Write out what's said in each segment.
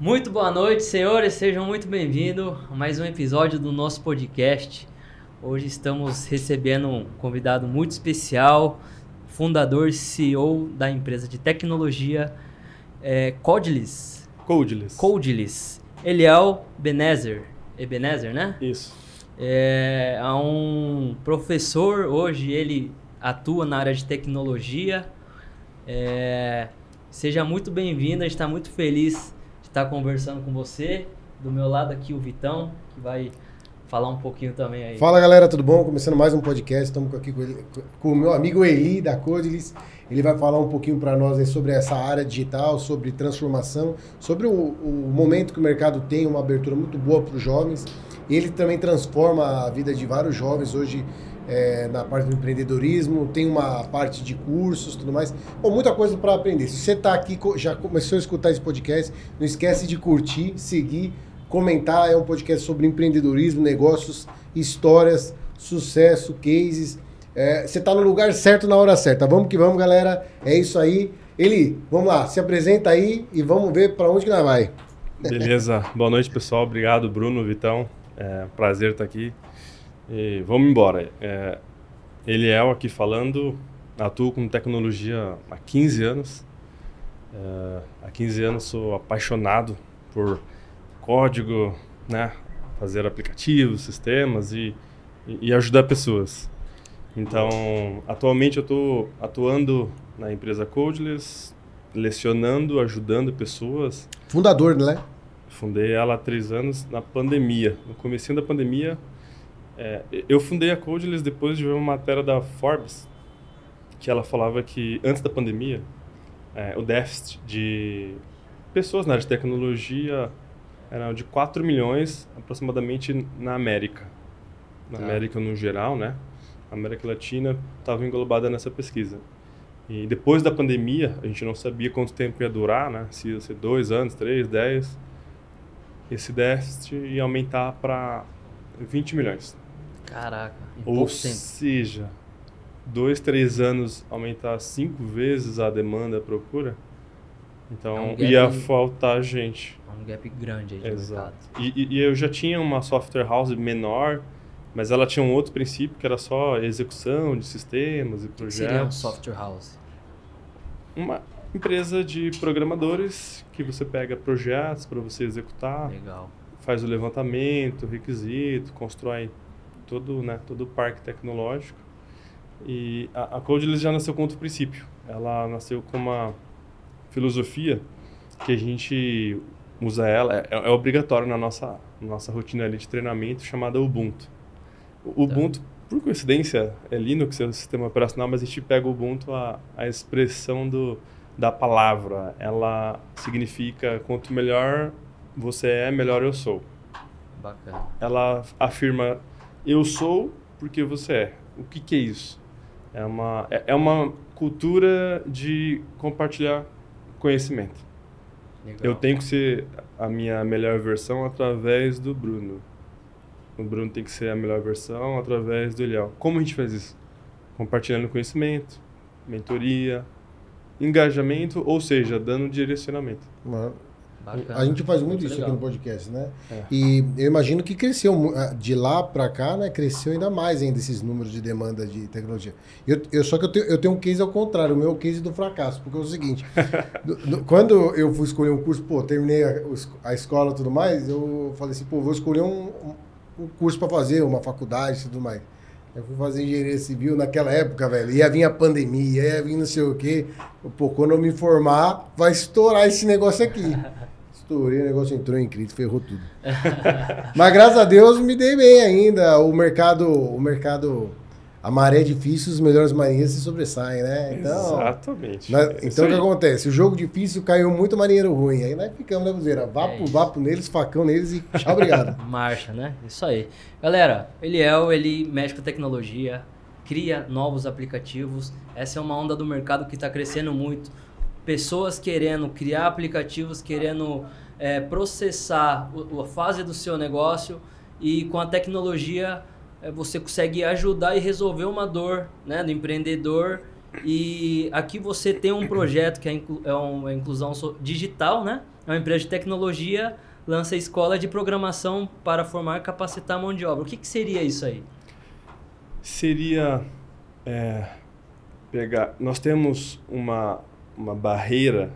Muito boa noite, senhores. Sejam muito bem-vindos a mais um episódio do nosso podcast. Hoje estamos recebendo um convidado muito especial, fundador e CEO da empresa de tecnologia é, Codeless. Codeless. Codeless. Eliel Benezer. Ebenezer, né? Isso. É, é um professor, hoje ele atua na área de tecnologia. É, seja muito bem-vindo, a gente está muito feliz estar conversando com você. Do meu lado aqui o Vitão, que vai falar um pouquinho também aí. Fala galera, tudo bom? Começando mais um podcast, estamos aqui com, ele, com o meu amigo Eli da Codelis. Ele vai falar um pouquinho para nós sobre essa área digital, sobre transformação, sobre o, o, momento que o mercado tem, uma abertura muito boa para os jovens. Ele também transforma a vida de vários jovens hoje é, na parte do empreendedorismo, tem uma parte de cursos tudo mais. Bom, muita coisa para aprender. Se você está aqui, já começou a escutar esse podcast, não esquece de curtir, seguir, comentar. É um podcast sobre empreendedorismo, negócios, histórias, sucesso, cases. É, você está no lugar certo na hora certa. Vamos que vamos, galera. É isso aí. Eli, vamos lá, se apresenta aí e vamos ver para onde que nós vai. Beleza. Boa noite, pessoal. Obrigado, Bruno, Vitão. É, prazer estar aqui. E vamos embora. É, Eliel aqui falando, atuo com tecnologia há 15 anos. É, há 15 anos sou apaixonado por código, né? fazer aplicativos, sistemas e, e, ajudar pessoas. Então, atualmente eu estou atuando na empresa Codeless, lecionando, ajudando pessoas. Fundador, né? Fundei ela há três anos na pandemia. No começo da pandemia, é, eu fundei a Codeless depois de ver uma matéria da Forbes que ela falava que antes da pandemia é, o déficit de pessoas na área de tecnologia era de 4 milhões aproximadamente na América. Na tá. América no geral, né? A América Latina estava englobada nessa pesquisa. E depois da pandemia, a gente não sabia quanto tempo ia durar, né? Se ia ser dois anos, três, dez. Esse déficit ia aumentar para 20 milhões. Caraca, Ou pouco tempo. seja, dois, três anos aumentar cinco vezes a demanda a procura, então é um gap, ia faltar gente. É um gap grande aí de Exato. E, e, eu já tinha uma software house menor, mas ela tinha um outro princípio que era só execução de sistemas e projetos. Que seria um software house? Uma empresa de programadores que você pega projetos para você executar. Legal. Faz o levantamento, requisito, constrói todo, né, todo o parque tecnológico. E a, a Codeless já nasceu com outro princípio. Ela nasceu com uma filosofia que a gente usa ela, é, é obrigatório na nossa, nossa rotina de treinamento, chamada Ubuntu. O tá. Ubuntu, por coincidência, é Linux, é o sistema operacional, mas a gente pega o Ubuntu, a, a expressão do, da palavra. Ela significa quanto melhor você é, melhor eu sou. Bacana. Ela afirma eu sou porque você é. O que, que é isso? É uma, é, é uma cultura de compartilhar conhecimento. Legal. Eu tenho que ser a minha melhor versão através do Bruno. O Bruno tem que ser a melhor versão através do Eliel. Como a gente faz isso? Compartilhando conhecimento, mentoria, engajamento, ou seja, dando direcionamento. Mano, Bacana. A gente faz muito, muito isso legal. aqui no podcast, né? É. E eu imagino que cresceu ah, de lá para cá, né? Cresceu ainda mais ainda esses números de demanda de tecnologia. Eu, eu só que eu tenho, eu tenho um case ao contrário, o meu é case do fracasso, porque é o seguinte: do, do, quando eu fui escolher um curso, pô, terminei a, a escola e tudo mais, eu falei assim, pô, vou escolher um, um curso para fazer, uma faculdade e tudo mais. Eu fui fazer engenharia civil naquela época, velho. Ia vir a pandemia, ia vir não sei o quê. Pô, quando eu me formar, vai estourar esse negócio aqui. Estourei, o negócio entrou em crise, ferrou tudo. Mas graças a Deus me dei bem ainda. O mercado, o mercado, a maré é difícil, os melhores marinheiros se sobressaem, né? Então, Exatamente. Nós, então o que acontece? O jogo difícil caiu muito marinheiro ruim. Aí nós ficamos, né, Buzeira? Vapo, é vapo neles, facão neles e tchau, obrigado. Marcha, né? Isso aí. Galera, Eliel, ele mexe com tecnologia, cria novos aplicativos. Essa é uma onda do mercado que está crescendo muito pessoas querendo criar aplicativos, querendo é, processar a fase do seu negócio e com a tecnologia é, você consegue ajudar e resolver uma dor né, do empreendedor. E aqui você tem um projeto que é, inclu, é uma inclusão digital, né? é uma empresa de tecnologia, lança escola de programação para formar e capacitar mão de obra. O que, que seria isso aí? Seria é, pegar. Nós temos uma, uma barreira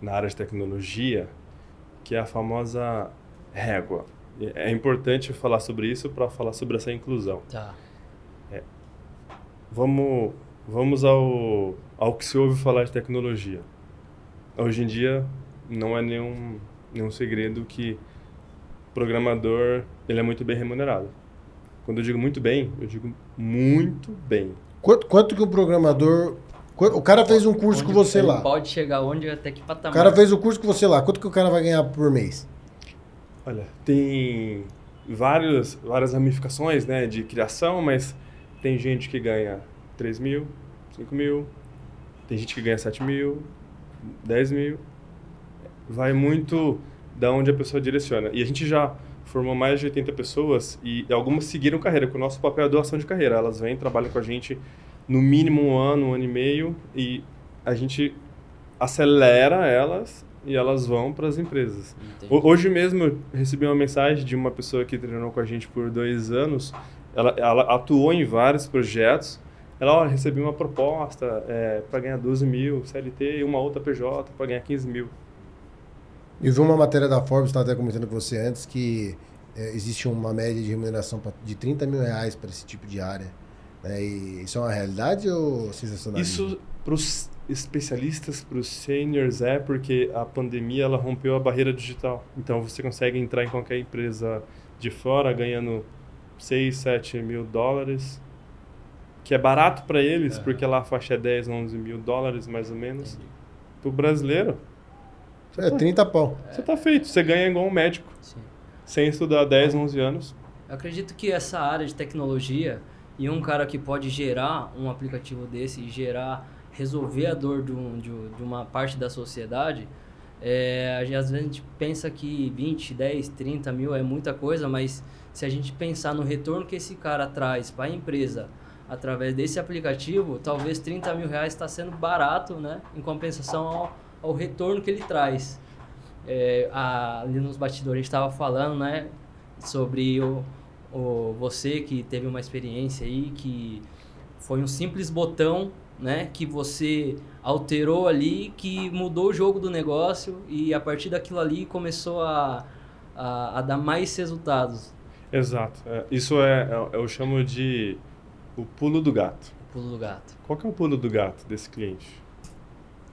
na área de tecnologia que é a famosa régua. É importante falar sobre isso para falar sobre essa inclusão. Tá. É, vamos vamos ao, ao que se ouve falar de tecnologia. Hoje em dia não é nenhum, nenhum segredo que programador ele é muito bem remunerado. Quando eu digo muito bem, eu digo muito bem. Quanto, quanto que o programador o cara fez um curso onde com você lá. Pode chegar onde até que patamar. O cara fez o um curso com você lá. Quanto que o cara vai ganhar por mês? Olha, tem vários, várias ramificações né, de criação, mas tem gente que ganha 3 mil, 5 mil, tem gente que ganha 7 mil, 10 mil. Vai muito da onde a pessoa direciona. E a gente já formou mais de 80 pessoas e algumas seguiram carreira, porque o nosso papel é doação de carreira. Elas vêm, trabalham com a gente no mínimo um ano, um ano e meio, e a gente acelera elas e elas vão para as empresas. Entendi. Hoje mesmo eu recebi uma mensagem de uma pessoa que treinou com a gente por dois anos. Ela, ela atuou em vários projetos. Ela, olha, recebi uma proposta é, para ganhar 12 mil CLT e uma outra PJ para ganhar 15 mil. Eu vi uma matéria da Forbes, estava até comentando com você antes, que é, existe uma média de remuneração de 30 mil reais para esse tipo de área. É, isso é uma realidade ou sensacionalismo? Isso, para os especialistas, para os seniors, é porque a pandemia ela rompeu a barreira digital. Então, você consegue entrar em qualquer empresa de fora ganhando 6, 7 mil dólares, que é barato para eles, é. porque lá a faixa é 10, 11 mil dólares, mais ou menos. Para o brasileiro... É, 30 pau. Você está feito, você ganha igual um médico. Sim. Sem estudar 10, 11 anos. Eu acredito que essa área de tecnologia e um cara que pode gerar um aplicativo desse e gerar, resolver a dor de, um, de, de uma parte da sociedade, é, às vezes a gente pensa que 20, 10, 30 mil é muita coisa, mas se a gente pensar no retorno que esse cara traz para a empresa através desse aplicativo, talvez 30 mil reais está sendo barato, né? Em compensação ao, ao retorno que ele traz. É, a, ali nos bastidores a gente estava falando, né? Sobre o, o, você que teve uma experiência aí que foi um simples botão, né, que você alterou ali, que mudou o jogo do negócio e a partir daquilo ali começou a, a, a dar mais resultados. Exato. É, isso é, é, eu chamo de o pulo do gato. O pulo do gato. Qual que é o pulo do gato desse cliente?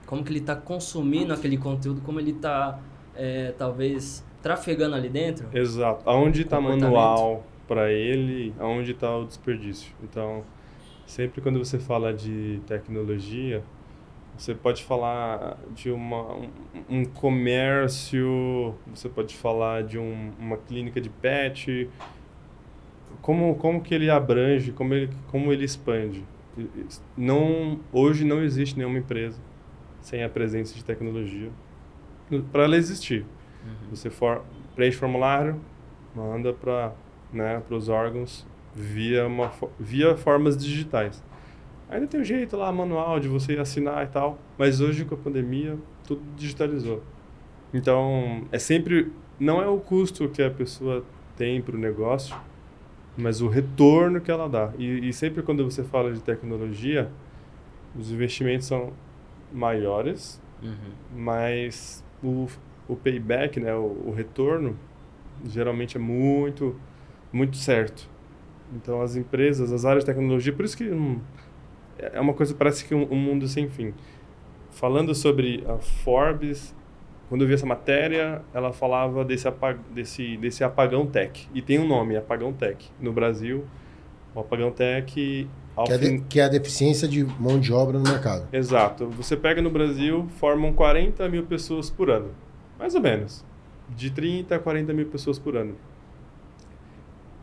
Como que ele está consumindo aquele conteúdo, como ele está, é, talvez, trafegando ali dentro? Exato. Aonde está manual, para ele aonde está o desperdício. Então, sempre quando você fala de tecnologia, você pode falar de uma, um, um comércio, você pode falar de um, uma clínica de pet, como, como que ele abrange, como ele, como ele expande. Não, hoje não existe nenhuma empresa sem a presença de tecnologia para ela existir. Uhum. Você for, preenche formulário, manda para né, para os órgãos via, uma, via formas digitais. Ainda tem um jeito lá manual de você assinar e tal, mas hoje com a pandemia tudo digitalizou. Então, é sempre não é o custo que a pessoa tem para o negócio, mas o retorno que ela dá. E, e, sempre quando você fala de tecnologia, os investimentos são maiores, uhum. mas o, o payback, né, o, o retorno, geralmente é muito muito certo. Então, as empresas, as áreas de tecnologia, por isso que hum, é uma coisa, parece que um, um, mundo sem fim. Falando sobre a Forbes, quando eu vi essa matéria, ela falava desse, apag, desse, desse apagão tech. E tem um nome, apagão tech. No Brasil, o apagão tech... Que é, de, que é a deficiência de mão de obra no mercado. Exato. Você pega no Brasil, formam 40 mil pessoas por ano. Mais ou menos. De 30 a 40 mil pessoas por ano.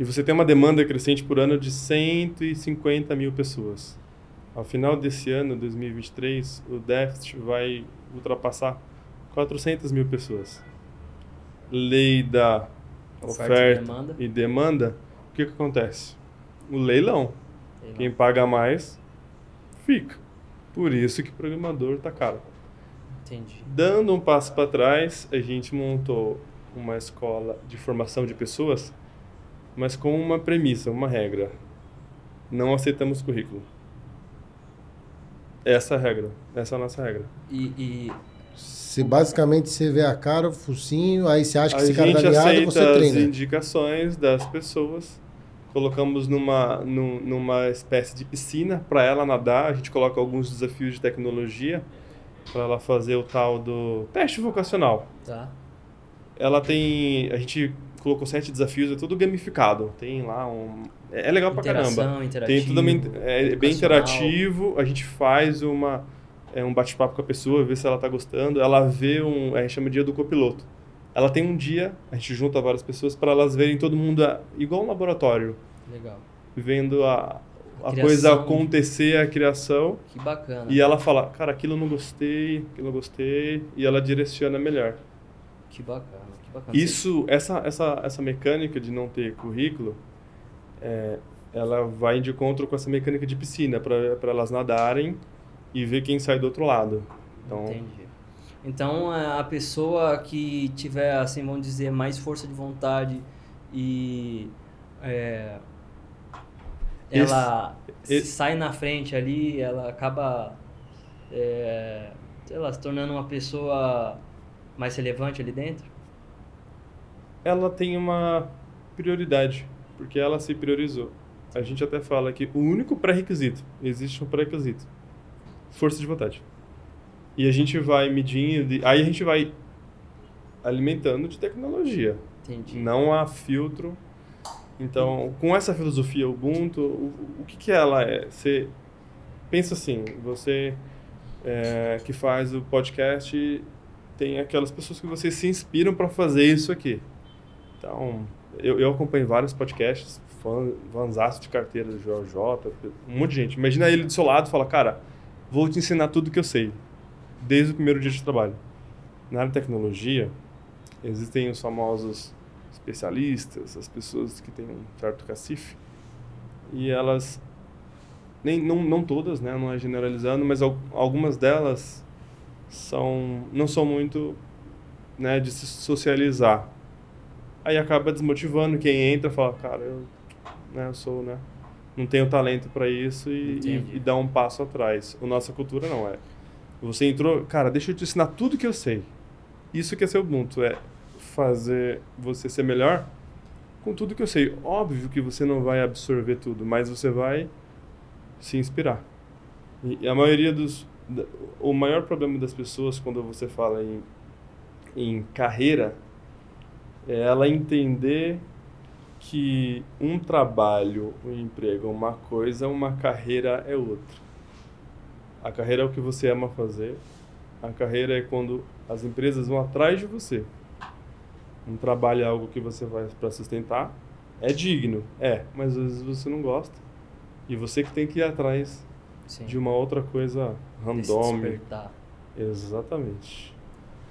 E você tem uma demanda crescente por ano de 150 mil pessoas. Ao final desse ano, 2023, o déficit vai ultrapassar 400 mil pessoas. Lei da oferta, oferta e, demanda. e demanda, o que, que acontece? O leilão. leilão. Quem paga mais, fica. Por isso que o programador está caro. Entendi. Dando um passo para trás, a gente montou uma escola de formação de pessoas, mas com uma premissa, uma regra. Não aceitamos currículo. Essa é a regra. Essa é a nossa regra. E, e... Você basicamente você vê a cara, o focinho, aí você acha que a esse cara tá ligado, você treina. as indicações das pessoas, colocamos numa, numa espécie de piscina para ela nadar, a gente coloca alguns desafios de tecnologia para ela fazer o tal do teste vocacional. Tá. Ela tem, a gente colocou sete desafios, é tudo gamificado. Tem lá um. É, é legal pra caramba. Tem tudo é, bem interativo. A gente faz uma, é, um bate-papo com a pessoa, vê se ela tá gostando. Ela vê um. A gente chama dia do copiloto. Ela tem um dia, a gente junta várias pessoas para elas verem todo mundo a, igual um laboratório. Legal. Vendo a, a, a coisa acontecer, a criação. Que bacana. E ela fala, cara, aquilo eu não gostei, aquilo eu não gostei. E ela direciona melhor. Que bacana. Isso, essa, essa, essa mecânica de não ter currículo, é, ela vai de encontro com essa mecânica de piscina, para elas nadarem e ver quem sai do outro lado. Então, Entendi. Então, a pessoa que tiver, assim, vamos dizer, mais força de vontade e é, ela esse, sai na frente ali, ela acaba, é, sei lá, se tornando uma pessoa mais relevante ali dentro? ela tem uma prioridade, porque ela se priorizou. A gente até fala que o único pré-requisito, existe um pré-requisito, força de vontade. E a gente vai medindo, aí a gente vai alimentando de tecnologia. Entendi. Não há filtro. Então, com essa filosofia Ubuntu, o, o que, que ela é? Você pensa assim, você é, que faz o podcast tem aquelas pessoas que você se inspiram para fazer isso aqui. Então, eu, eu acompanho vários podcasts, fã, de carteira do JJ, um monte de gente. Imagina ele do seu lado e fala, cara, vou te ensinar tudo que eu sei, desde o primeiro dia de trabalho. Na área de tecnologia, existem os famosos especialistas, as pessoas que têm um certo cacife, e elas, nem, não, não todas, né, não é generalizando, mas algumas delas são, não são muito né, de se socializar aí acaba desmotivando quem entra fala, cara, eu, né, eu sou, né, não tenho talento para isso e, e, e, dá um passo atrás. A nossa cultura não é. Você entrou, cara, deixa eu te ensinar tudo que eu sei. Isso que é ser Ubuntu, é fazer você ser melhor com tudo que eu sei. Óbvio que você não vai absorver tudo, mas você vai se inspirar. E a maioria dos o maior problema das pessoas quando você fala em, em carreira é ela entender que um trabalho, um emprego é uma coisa, uma carreira é outra. A carreira é o que você ama fazer. A carreira é quando as empresas vão atrás de você. Um trabalho é algo que você faz para sustentar. É digno, é, mas às vezes você não gosta. E você que tem que ir atrás Sim. de uma outra coisa randômica. Exatamente.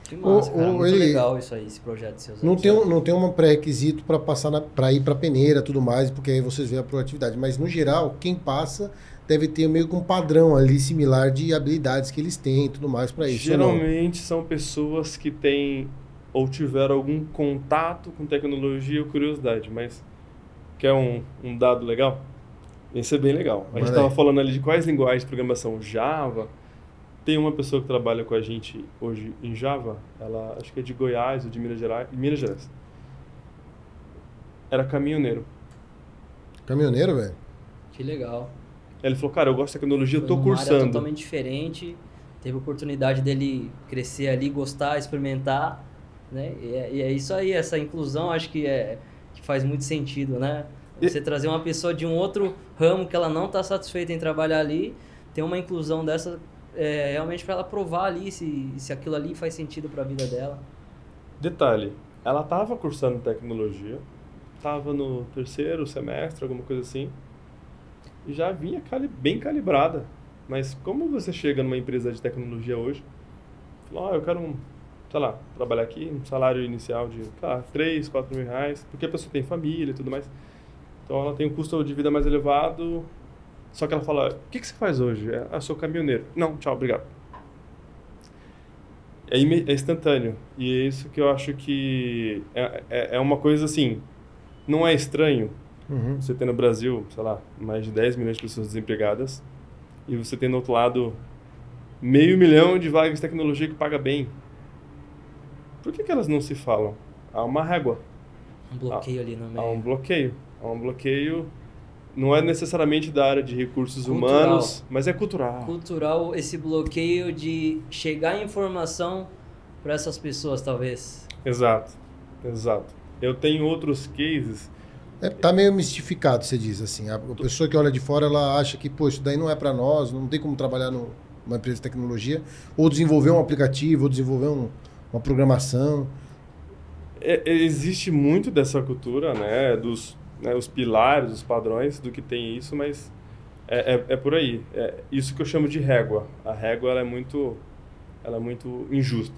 Que massa, cara. Muito ele, legal isso aí, esse projeto de seus não tem, um, não tem um pré-requisito para passar para ir para peneira tudo mais, porque aí vocês veem a proatividade. Mas, no geral, quem passa deve ter meio que um padrão ali similar de habilidades que eles têm e tudo mais para isso. Geralmente são pessoas que têm ou tiveram algum contato com tecnologia ou curiosidade, mas quer um, um dado legal? Esse é bem legal. A gente estava falando ali de quais linguagens de programação? Java, tem uma pessoa que trabalha com a gente hoje em Java, ela acho que é de Goiás ou de Minas Gerais, Minas Gerais. Era caminhoneiro. Caminhoneiro, velho? Que legal. Ele falou, cara, eu gosto de tecnologia, Foi eu tô cursando. Área totalmente diferente. Teve a oportunidade dele crescer ali, gostar, experimentar, né? E é, e é isso aí, essa inclusão acho que é que faz muito sentido, né? Você trazer uma pessoa de um outro ramo que ela não está satisfeita em trabalhar ali, ter uma inclusão dessa é, realmente para ela provar ali se, se aquilo ali faz sentido para a vida dela. Detalhe, ela estava cursando tecnologia, estava no terceiro semestre, alguma coisa assim, e já vinha cali bem calibrada. Mas como você chega numa empresa de tecnologia hoje, fala, oh, eu quero, um, sei lá, trabalhar aqui, um salário inicial de, tá, 3, 4 mil reais, porque a pessoa tem família e tudo mais. Então ela tem um custo de vida mais elevado, só que ela fala: O que, que você faz hoje? É, ah, sou caminhoneiro. Não, tchau, obrigado. é, é, instantâneo. E é isso que eu acho que é, é, é uma coisa assim, não é estranho uhum. você ter no Brasil, sei lá, mais de 10 milhões de pessoas desempregadas e você tem no outro lado meio milhão de vagas de tecnologia que paga bem. Por que, que elas não se falam? Há uma régua. Um bloqueio há, ali no meio. Há um bloqueio. Há um bloqueio não é necessariamente da área de recursos cultural. humanos, mas é cultural. Cultural, esse bloqueio de chegar informação para essas pessoas, talvez. Exato, exato. Eu tenho outros cases. É, tá meio mistificado, você diz assim. A pessoa que olha de fora, ela acha que, pô, isso daí não é para nós, não tem como trabalhar numa empresa de tecnologia, ou desenvolver um aplicativo, ou desenvolver um, uma programação. É, existe muito dessa cultura, né, dos né, os pilares, os padrões do que tem isso, mas é, é, é, por aí. É isso que eu chamo de régua. A régua ela é muito, ela é muito injusta.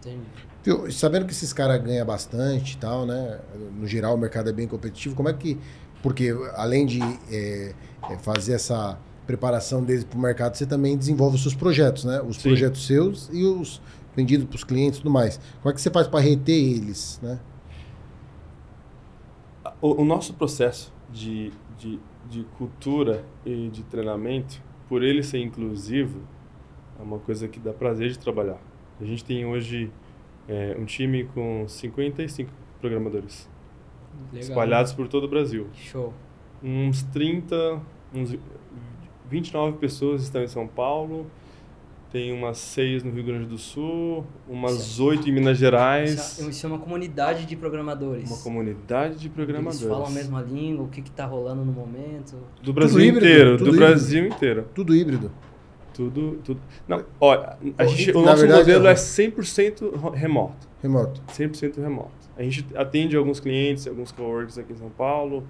Entendi. Sabendo que esses caras ganham bastante e tal, né? No geral o mercado é bem competitivo. Como é que, porque além de é, é fazer essa preparação deles para o mercado, você também desenvolve os seus projetos, né? Os Sim. projetos seus e os vendidos para os clientes e tudo mais. Como é que você faz para reter eles, né? O, o nosso processo de, de, de cultura e de treinamento, por ele ser inclusivo, é uma coisa que dá prazer de trabalhar. A gente tem hoje é, um time com 55 programadores Legal, espalhados né? por todo o Brasil. Show. Uns 30, uns 29 pessoas estão em São Paulo, tem umas seis no Rio Grande do Sul, umas oito em Minas Gerais. Isso é uma comunidade de programadores. Uma comunidade de programadores. Eles falam a mesma língua, o que está rolando no momento. Do Brasil híbrido, inteiro, do híbrido. Brasil inteiro. Tudo híbrido. Tudo, tudo. Não, olha, a gente, o nosso verdade, modelo é 100% remoto. Remoto. 100% remoto. A gente atende alguns clientes, alguns coworkers aqui em São Paulo,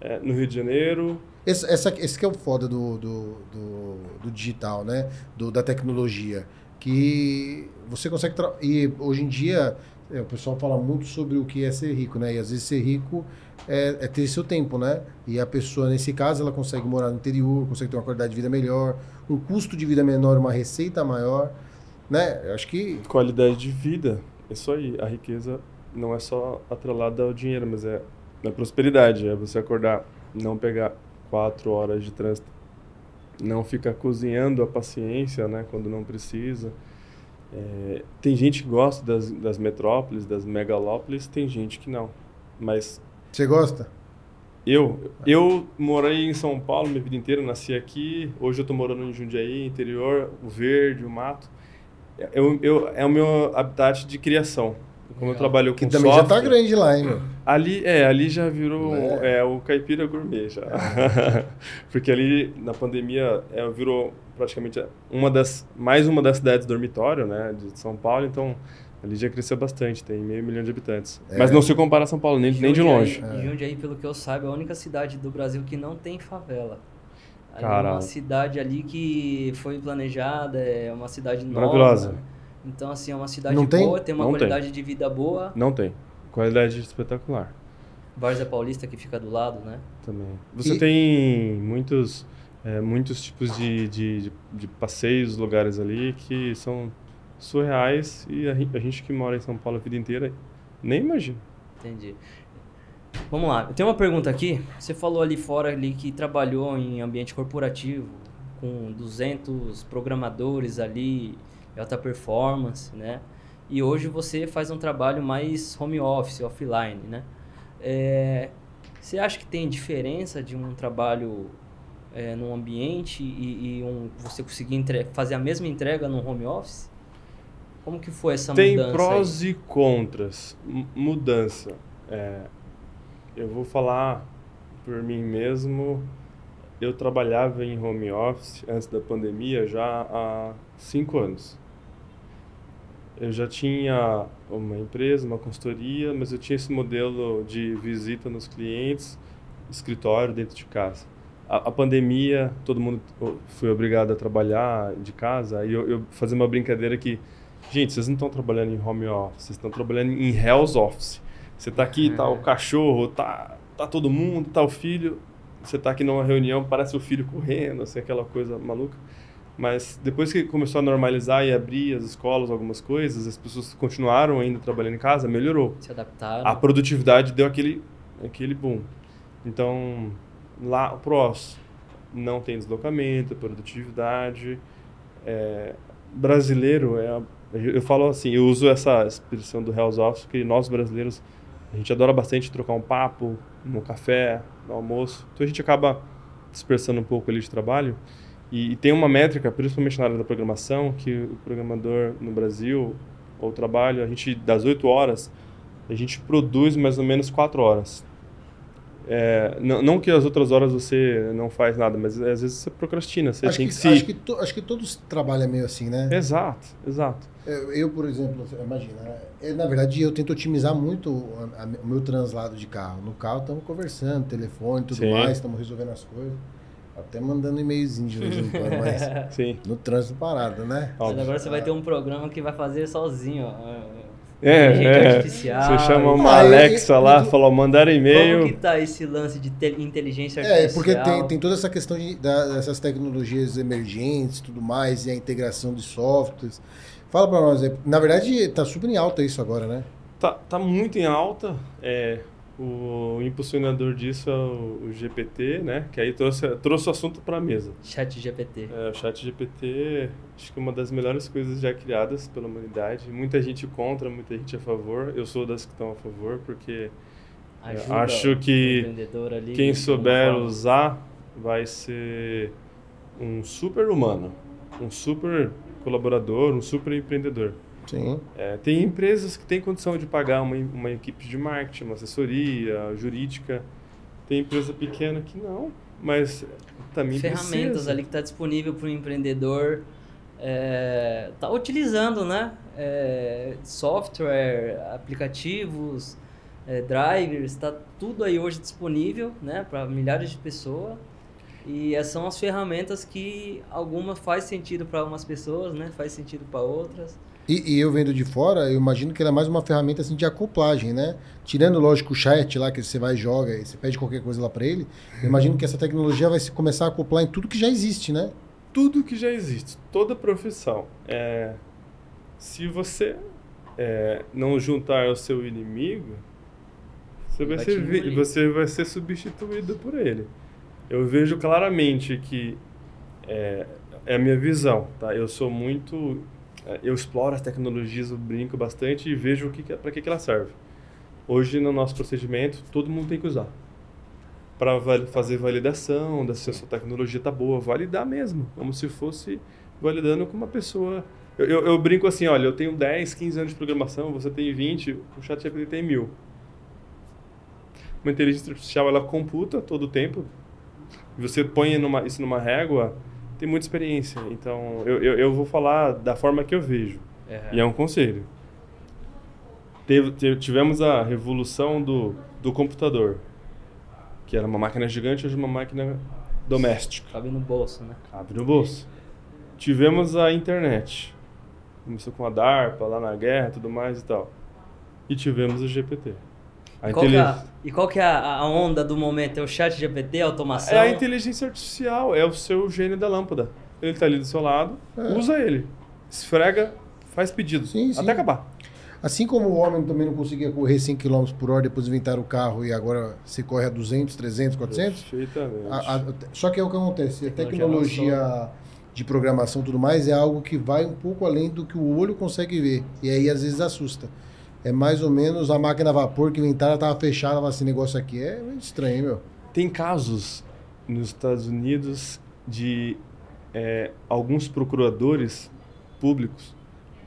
é, no Rio de Janeiro, esse, essa, esse que é o foda do, do, do, do digital, né? Do, da tecnologia. Que você consegue. E hoje em dia, é, o pessoal fala muito sobre o que é ser rico, né? E às vezes ser rico é, é, ter seu tempo, né? E a pessoa, nesse caso, ela consegue morar no interior, consegue ter uma qualidade de vida melhor, um custo de vida menor, uma receita maior, né? Eu acho que. Qualidade de vida. É isso aí. A riqueza não é só atrelada ao dinheiro, mas é na prosperidade. É você acordar, não pegar quatro horas de trânsito. Não fica cozinhando a paciência, né, quando não precisa. É, tem gente que gosta das, das metrópoles, das megalópolis, tem gente que não. Mas. Você gosta? Eu, eu morei em São Paulo minha vida inteira, nasci aqui. Hoje eu estou morando em Jundiaí, interior, o verde, o mato. Eu, eu, é o meu habitat de criação. Como eu trabalho com Que também software, já tá grande lá, hein, meu? Ali, é, ali já virou é. é o caipira gourmet já. Porque ali, na pandemia, é, virou praticamente uma das, mais uma das cidades dormitório, né, de São Paulo, então ali já cresceu bastante, tem meio milhão de habitantes. É. Mas não se compara a São Paulo, nem, nem de longe. É. Jundiaí, pelo que eu saiba, é a única cidade do Brasil que não tem favela. É uma cidade ali que foi planejada, é uma cidade nova. Maravilhosa. Então, assim, é uma cidade não boa, tem, tem uma não qualidade tem. de vida boa. Não tem. Qualidade espetacular. Várzea Paulista que fica do lado, né? Também. Você e... tem muitos, é, muitos tipos de, de, de, de, passeios, lugares ali que são surreais e a, a, gente que mora em São Paulo a vida inteira nem imagina. Entendi. Vamos lá. Eu tenho uma pergunta aqui. Você falou ali fora ali que trabalhou em ambiente corporativo com 200 programadores ali alta performance, né? E hoje você faz um trabalho mais home office, offline, né? É, você acha que tem diferença de um trabalho é, num ambiente e, e um, você conseguir fazer a mesma entrega no home office? Como que foi essa tem mudança? Tem prós aí? e contras. M mudança. É, eu vou falar por mim mesmo. Eu trabalhava em home office antes da pandemia já há cinco anos eu já tinha uma empresa, uma consultoria, mas eu tinha esse modelo de visita nos clientes, escritório dentro de casa. A, a pandemia, todo mundo foi obrigado a trabalhar de casa, e eu, eu fazia uma brincadeira que, gente, vocês não estão trabalhando em home office, vocês estão trabalhando em Hell's Office. Você está aqui, tá o uhum. cachorro, tá, tá todo mundo, tá o filho, você está aqui numa reunião, parece o filho correndo, assim, aquela coisa maluca. Mas depois que começou a normalizar e abrir as escolas, algumas coisas, as pessoas continuaram ainda trabalhando em casa, melhorou. Se adaptaram. A produtividade deu aquele, aquele boom. Então, lá, o PROS não tem deslocamento, produtividade. É, brasileiro, é, eu falo assim, eu uso essa expressão do Hells Office, que nós brasileiros, a gente adora bastante trocar um papo, no café, no almoço. Então a gente acaba dispersando um pouco ali de trabalho. E, e, tem uma métrica, principalmente na área da programação, que o programador no Brasil, ou trabalho, a gente, das 8 horas, a gente produz mais ou menos 4 horas. É, não, não, que as outras horas você não faz nada, mas às vezes você procrastina. Você acho tem que, que, se... acho, que to, acho que todos trabalham meio assim, né? Exato, exato. Eu, eu por exemplo, imagina, eu, na verdade eu tento otimizar muito o, a, o meu translado de carro. No carro estamos conversando, telefone tudo Sim. mais, estamos resolvendo as coisas. Até mandando e-mailzinho de vez em quando, mas Sim. no trânsito parado, né? Mas agora você vai ter um programa que vai fazer sozinho. Ó é, é. artificial. Você chama uma ah, Alexa e, lá, e, falou, mandar e-mail. Como que tá esse lance de inteligência artificial? É, porque tem, tem toda essa questão de, da, dessas tecnologias emergentes tudo mais, e a integração de softwares. Fala para nós, na verdade tá super em alta isso agora, né? Tá, tá muito em alta. É, o impulsionador disso é o, o, GPT, né? Que aí trouxe, trouxe o assunto para a mesa. Chat GPT. É, o Chat GPT, acho que é uma das melhores coisas já criadas pela humanidade. Muita gente contra, muita gente a favor. Eu sou das que estão a favor, porque acho que ali, quem souber usar vai ser um super humano, um super colaborador, um super empreendedor. Sim. É, tem empresas que têm condição de pagar uma, uma equipe de marketing, uma assessoria jurídica. Tem empresa pequena que não, mas também Ferramentas precisa. ali que está disponível para o empreendedor é, tá utilizando, né? É, software, aplicativos, é, drivers, está tudo aí hoje disponível, né? Para milhares de pessoas. E essas são as ferramentas que algumas faz sentido para algumas pessoas, né? Faz sentido para outras. E, e, eu vendo de fora, eu imagino que ela é mais uma ferramenta assim, de acoplagem, né? Tirando, lógico, o chat lá, que você vai e joga, e você pede qualquer coisa lá para ele, eu imagino que essa tecnologia vai começar a acoplar em tudo que já existe, né? Tudo que já existe, toda profissão. É, se você é, não juntar ao seu inimigo, você vai, vai ser, você vai ser substituído por ele. Eu vejo claramente que é, é a minha visão, tá? Eu sou muito eu exploro as tecnologias, eu brinco bastante e vejo que, para que, que ela serve. Hoje, no nosso procedimento, todo mundo tem que usar. Para fazer validação, da se a sua tecnologia está boa, validar mesmo, como se fosse validando com uma pessoa. Eu, eu, eu, brinco assim, olha, eu tenho 10, 15 anos de programação, você tem 20, o ChatGPT tem mil. Uma inteligência artificial, ela computa todo o tempo, você põe numa, isso numa régua, tem muita experiência. Então, eu, eu, eu vou falar da forma que eu vejo. É. E é um conselho. Teve, tivemos a revolução do, do computador, que era uma máquina gigante, hoje é uma máquina doméstica. Cabe no bolso, né? Cabe no bolso. Tivemos a internet. Começou com a DARPA, lá na guerra tudo mais e tal. E tivemos o GPT. A qual é a, e qual que é a, onda do momento? É o chat GPT, a automação? É a inteligência artificial, é o seu gênio da lâmpada. Ele está ali do seu lado, é. usa ele. Esfrega, faz pedido, sim, sim. até acabar. Assim como o homem também não conseguia correr 100 km por hora, depois inventaram o carro e agora se corre a 200, 300, 400. Perfeitamente. A, a, só que é o que acontece. A tecnologia de programação e tudo mais é algo que vai um pouco além do que o olho consegue ver. E aí às vezes assusta é mais ou menos a máquina a vapor que inventaram, estava fechada, esse negócio aqui é estranho, meu. Tem casos nos Estados Unidos de é, alguns procuradores públicos,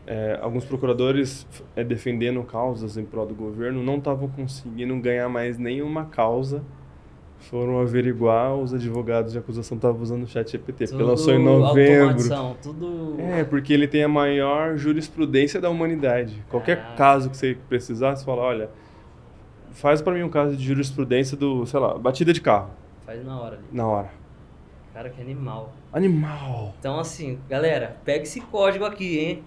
é, alguns procuradores é, defendendo causas em prol do governo, não estavam conseguindo ganhar mais nenhuma causa foram averiguar, os advogados de acusação estavam usando o chat GPT, porque lançou em novembro. Tudo... É, porque ele tem a maior jurisprudência da humanidade. Qualquer ah. caso que você precisar, você fala, olha, faz para mim um caso de jurisprudência do, sei lá, batida de carro. Faz na hora ali. Na hora. Cara, que animal. Animal. Então, assim, galera, pega esse código aqui, hein?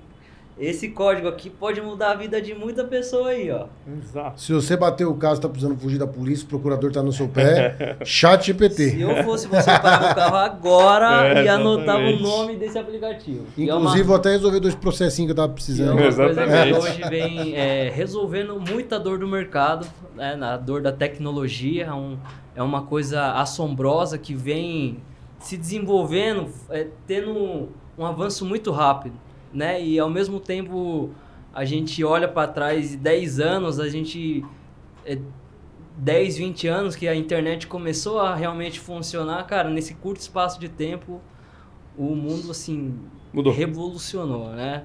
Esse código aqui pode mudar a vida de muita pessoa aí, ó. Exato. Se você bater o caso, tá precisando fugir da polícia, o procurador tá no seu pé, chat GPT. Se eu fosse você parar o carro agora é, e anotava o nome desse aplicativo. Inclusive, é uma... vou até resolver dois processinhos que eu tava precisando. é exatamente. coisa que hoje vem é, resolvendo muita dor do mercado, né, na dor da tecnologia, é, um, é uma coisa assombrosa que vem se desenvolvendo, é, tendo um avanço muito rápido né? E ao mesmo tempo a gente olha para trás e 10 anos, a gente é, 10, 20 anos que a internet começou a realmente funcionar, cara, nesse curto espaço de tempo o mundo assim Mudou. revolucionou, né?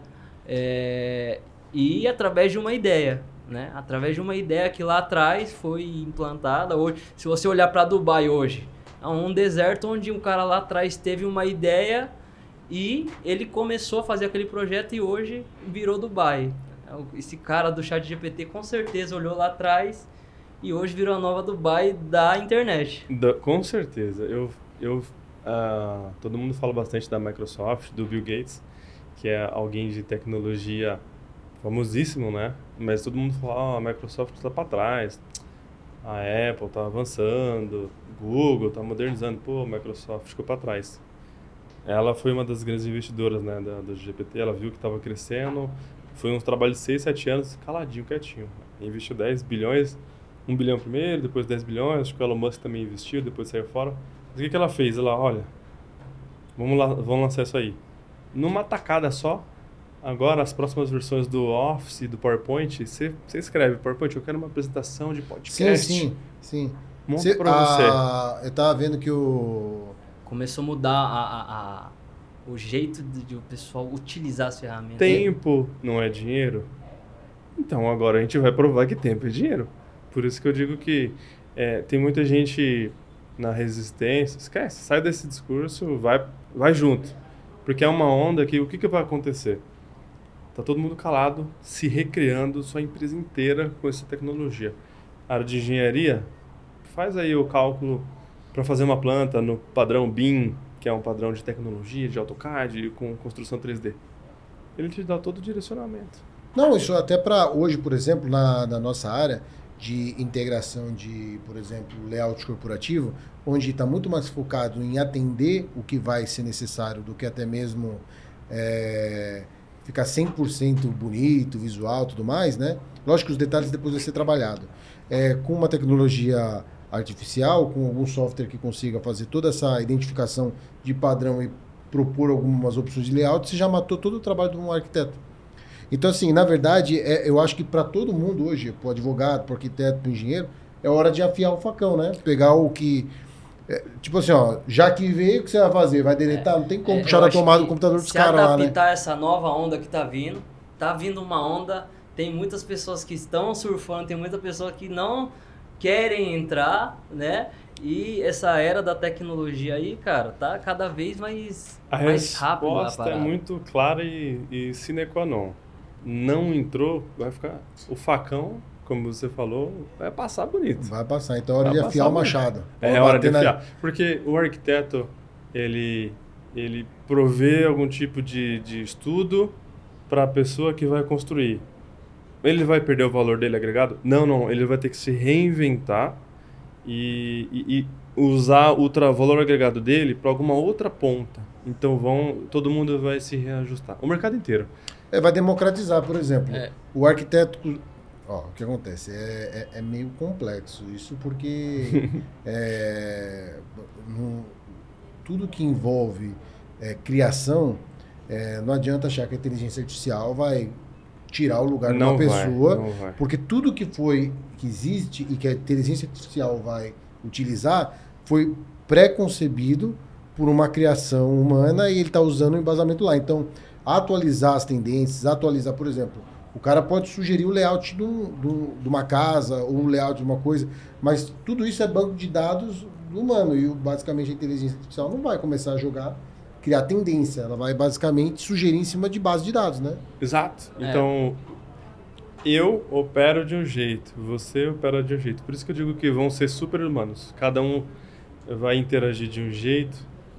É, e através de uma ideia, né? Através de uma ideia que lá atrás foi implantada. Hoje, se você olhar para Dubai hoje, é um deserto onde um cara lá atrás teve uma ideia e ele começou a fazer aquele projeto e hoje virou Dubai. Esse cara do chat GPT com certeza olhou lá atrás e hoje virou a nova Dubai da internet. Da, com certeza. Eu, eu, uh, todo mundo fala bastante da Microsoft, do Bill Gates, que é alguém de tecnologia famosíssimo, né? Mas todo mundo fala, oh, a Microsoft está para trás, a Apple está avançando, Google está modernizando, pô, a Microsoft ficou para trás. Ela foi uma das grandes investidoras né, da, do GPT, ela viu que estava crescendo, foi um trabalho de 6, 7 anos, caladinho, quietinho. Investiu 10 bilhões, 1 bilhão primeiro, depois 10 bilhões, acho que o Elon Musk também investiu, depois saiu fora. Mas o que, que ela fez? Ela, olha, vamos, lá, vamos lançar isso aí. Numa tacada só, agora as próximas versões do Office, do PowerPoint, você, você escreve, PowerPoint, eu quero uma apresentação de podcast. Sim, sim, sim. Monta pra você. A, eu tava vendo que o começou a mudar a, a, a o jeito de, de, o pessoal utilizar as ferramentas. Tempo não é dinheiro? Então agora a gente vai provar que tempo é dinheiro. Por isso que eu digo que é, tem muita gente na resistência, esquece, sai desse discurso, vai, vai junto. Porque é uma onda que o que, que vai acontecer? Tá todo mundo calado, se recriando sua empresa inteira com essa tecnologia. A área de engenharia, faz aí o cálculo para fazer uma planta no padrão BIM, que é um padrão de tecnologia, de AutoCAD, com construção 3D. Ele te dá todo o direcionamento. Não, isso até para hoje, por exemplo, na, na nossa área de integração de, por exemplo, layout corporativo, onde está muito mais focado em atender o que vai ser necessário do que até mesmo é, ficar 100% bonito, visual tudo mais, né? Lógico que os detalhes depois vão ser trabalhado. É, com uma tecnologia artificial, com algum software que consiga fazer toda essa identificação de padrão e propor algumas opções de layout, você já matou todo o trabalho de um arquiteto. Então, assim, na verdade, é, eu acho que para todo mundo hoje, para o advogado, para o arquiteto, para o engenheiro, é hora de afiar o facão, né? Pegar o que. É, tipo assim, ó, já que veio, o que você vai fazer? Vai deletar? É, não tem como é, puxar a tomada do computador dos caras lá, né? adaptar essa nova onda que tá vindo, tá vindo uma onda, tem muitas pessoas que estão surfando, tem muita pessoa que não querem entrar, né? E essa era da tecnologia aí, cara, tá cada vez mais, a mais rápido. A resposta é muito clara e, e sine qua non. Não entrou, vai ficar... O facão, como você falou, vai passar bonito. Vai passar, então é hora vai de afiar o machado. É hora de afiar. Na... Porque o arquiteto, ele, ele provê algum tipo de, de estudo para a pessoa que vai construir. Ele vai perder o valor dele agregado? Não, não. Ele vai ter que se reinventar e, e, e usar o valor agregado dele para alguma outra ponta. Então vão, todo mundo vai se reajustar. O mercado inteiro. É, vai democratizar, por exemplo. É. O arquiteto. Ó, o que acontece? É, é, é meio complexo isso porque é, no, tudo que envolve é, criação, é, não adianta achar que a inteligência artificial vai tirar o lugar de uma pessoa, porque tudo que foi que existe e que a inteligência artificial vai utilizar foi pré-concebido por uma criação humana e ele está usando o embasamento lá. Então, atualizar as tendências, atualizar, por exemplo, o cara pode sugerir o layout de, um, de uma casa ou um layout de uma coisa, mas tudo isso é banco de dados do humano e basicamente a inteligência artificial não vai começar a jogar criar tendência. Ela vai basicamente sugerir em cima de base de dados, né? Exato. É. Então, eu opero de um jeito, você opera de um jeito. Por isso que eu digo que vão ser super humanos. Cada um vai interagir de um jeito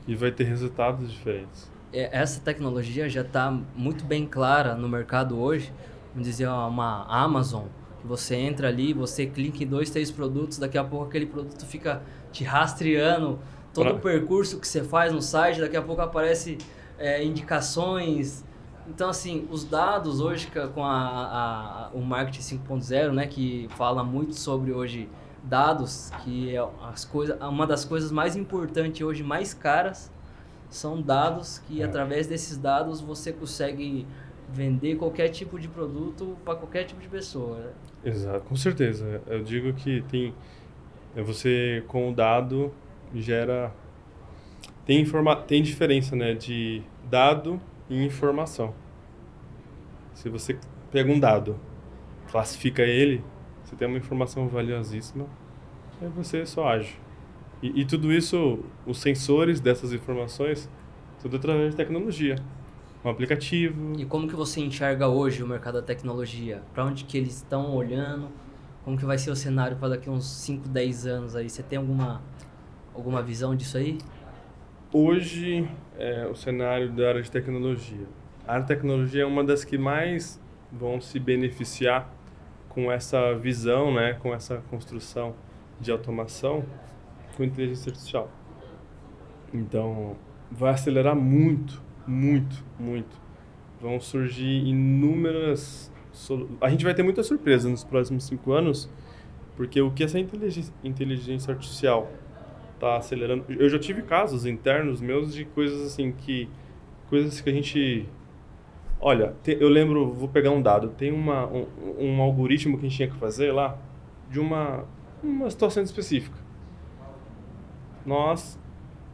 e vai ter resultados diferentes. é, essa tecnologia já está muito bem clara no mercado hoje. Vamos dizer, uma Amazon, você entra ali, você clica em dois, três produtos, daqui a pouco aquele produto fica te rastreando todo pra... o percurso que você faz no site, daqui a pouco aparece é, indicações. Então, assim, os dados hoje com a, a, o marketing 5.0, né, que fala muito sobre hoje dados, que é as coisas, uma das coisas mais importantes hoje, mais caras, são dados que é. através desses dados você consegue vender qualquer tipo de produto para qualquer tipo de pessoa. Né? Exato, com certeza. Eu digo que tem é você com o dado gera tem informa tem diferença, né, de dado e informação. Se você pega um dado, classifica ele, você tem uma informação valiosíssima, aí você só age. E, e tudo isso, os sensores dessas informações, tudo através de tecnologia. Um aplicativo. E como que você enxerga hoje o mercado da tecnologia? Para onde que eles estão olhando? Como que vai ser o cenário para daqui uns 5, 10 anos aí? Você tem alguma, alguma visão disso aí? Hoje, é, o cenário da área de tecnologia. A área de tecnologia é uma das que mais vão se beneficiar com essa visão, né, com essa construção de automação com inteligência artificial. Então, vai acelerar muito, muito, muito. Vão surgir inúmeras. A gente vai ter muita surpresa nos próximos cinco anos, porque o que essa inteligência, inteligência artificial está acelerando. Eu já tive casos internos meus de coisas assim que. coisas que a gente. Olha, eu lembro, vou pegar um dado, tem uma, um, um algoritmo que a gente tinha que fazer lá de uma, uma situação específica nós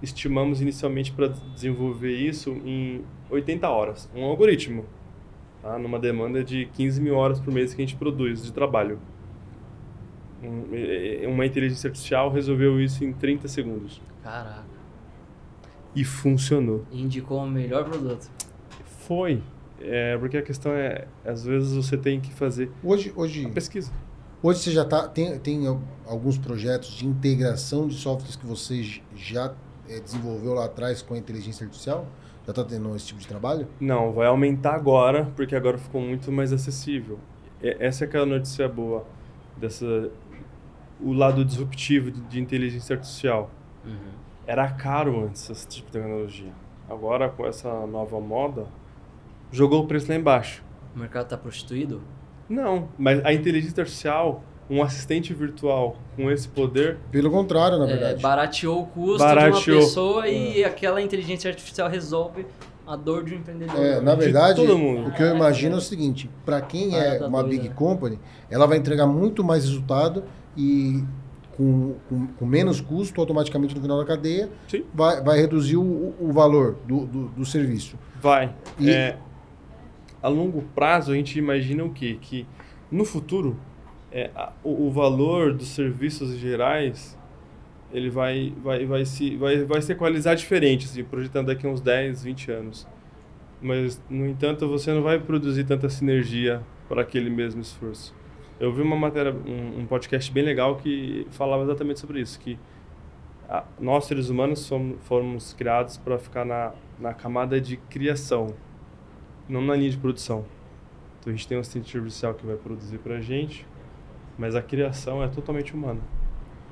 estimamos inicialmente para desenvolver isso em 80 horas, um algoritmo, tá? numa demanda de 15 mil horas por mês que a gente produz de trabalho. Uma inteligência artificial resolveu isso em 30 segundos. Caraca. E funcionou. indicou o melhor produto. Foi. É, porque a questão é, às vezes você tem que fazer hoje, hoje, pesquisa. Hoje você já tá, tem, tem alguns projetos de integração de softwares que você já é, desenvolveu lá atrás com a inteligência artificial? Já está tendo esse tipo de trabalho? Não, vai aumentar agora, porque agora ficou muito mais acessível. Essa é aquela notícia boa dessa o lado disruptivo de inteligência artificial. Uhum. Era caro antes esse tipo de tecnologia. Agora, com essa nova moda, jogou o preço lá embaixo. O mercado está prostituído? Não, mas a inteligência artificial, um assistente virtual com esse poder. Pelo contrário, na é, verdade. É, barateou o custo barateou. de uma pessoa e é. aquela inteligência artificial resolve a dor de um empreendedor. É, na verdade, todo mundo. o que eu imagino é o seguinte: para quem é uma big company, ela vai entregar muito mais resultado e com, com, com, menos custo automaticamente no final da cadeia, vai, vai reduzir o, o valor do, do, do, serviço. Vai. E, é, a longo prazo, a gente imagina o quê? Que no futuro, é, a, o, o, valor dos serviços gerais ele vai, vai, vai, se, vai, vai se equalizar diferente, assim, projetando daqui uns 10, 20 anos. Mas, no entanto, você não vai produzir tanta sinergia para aquele mesmo esforço. Eu vi uma matéria, um, um podcast bem legal que falava exatamente sobre isso, que a, nós, seres humanos, fomos, fomos criados para ficar na, na camada de criação, não na linha de produção. Então a gente tem um assistente artificial que vai produzir pra gente, mas a criação é totalmente humana.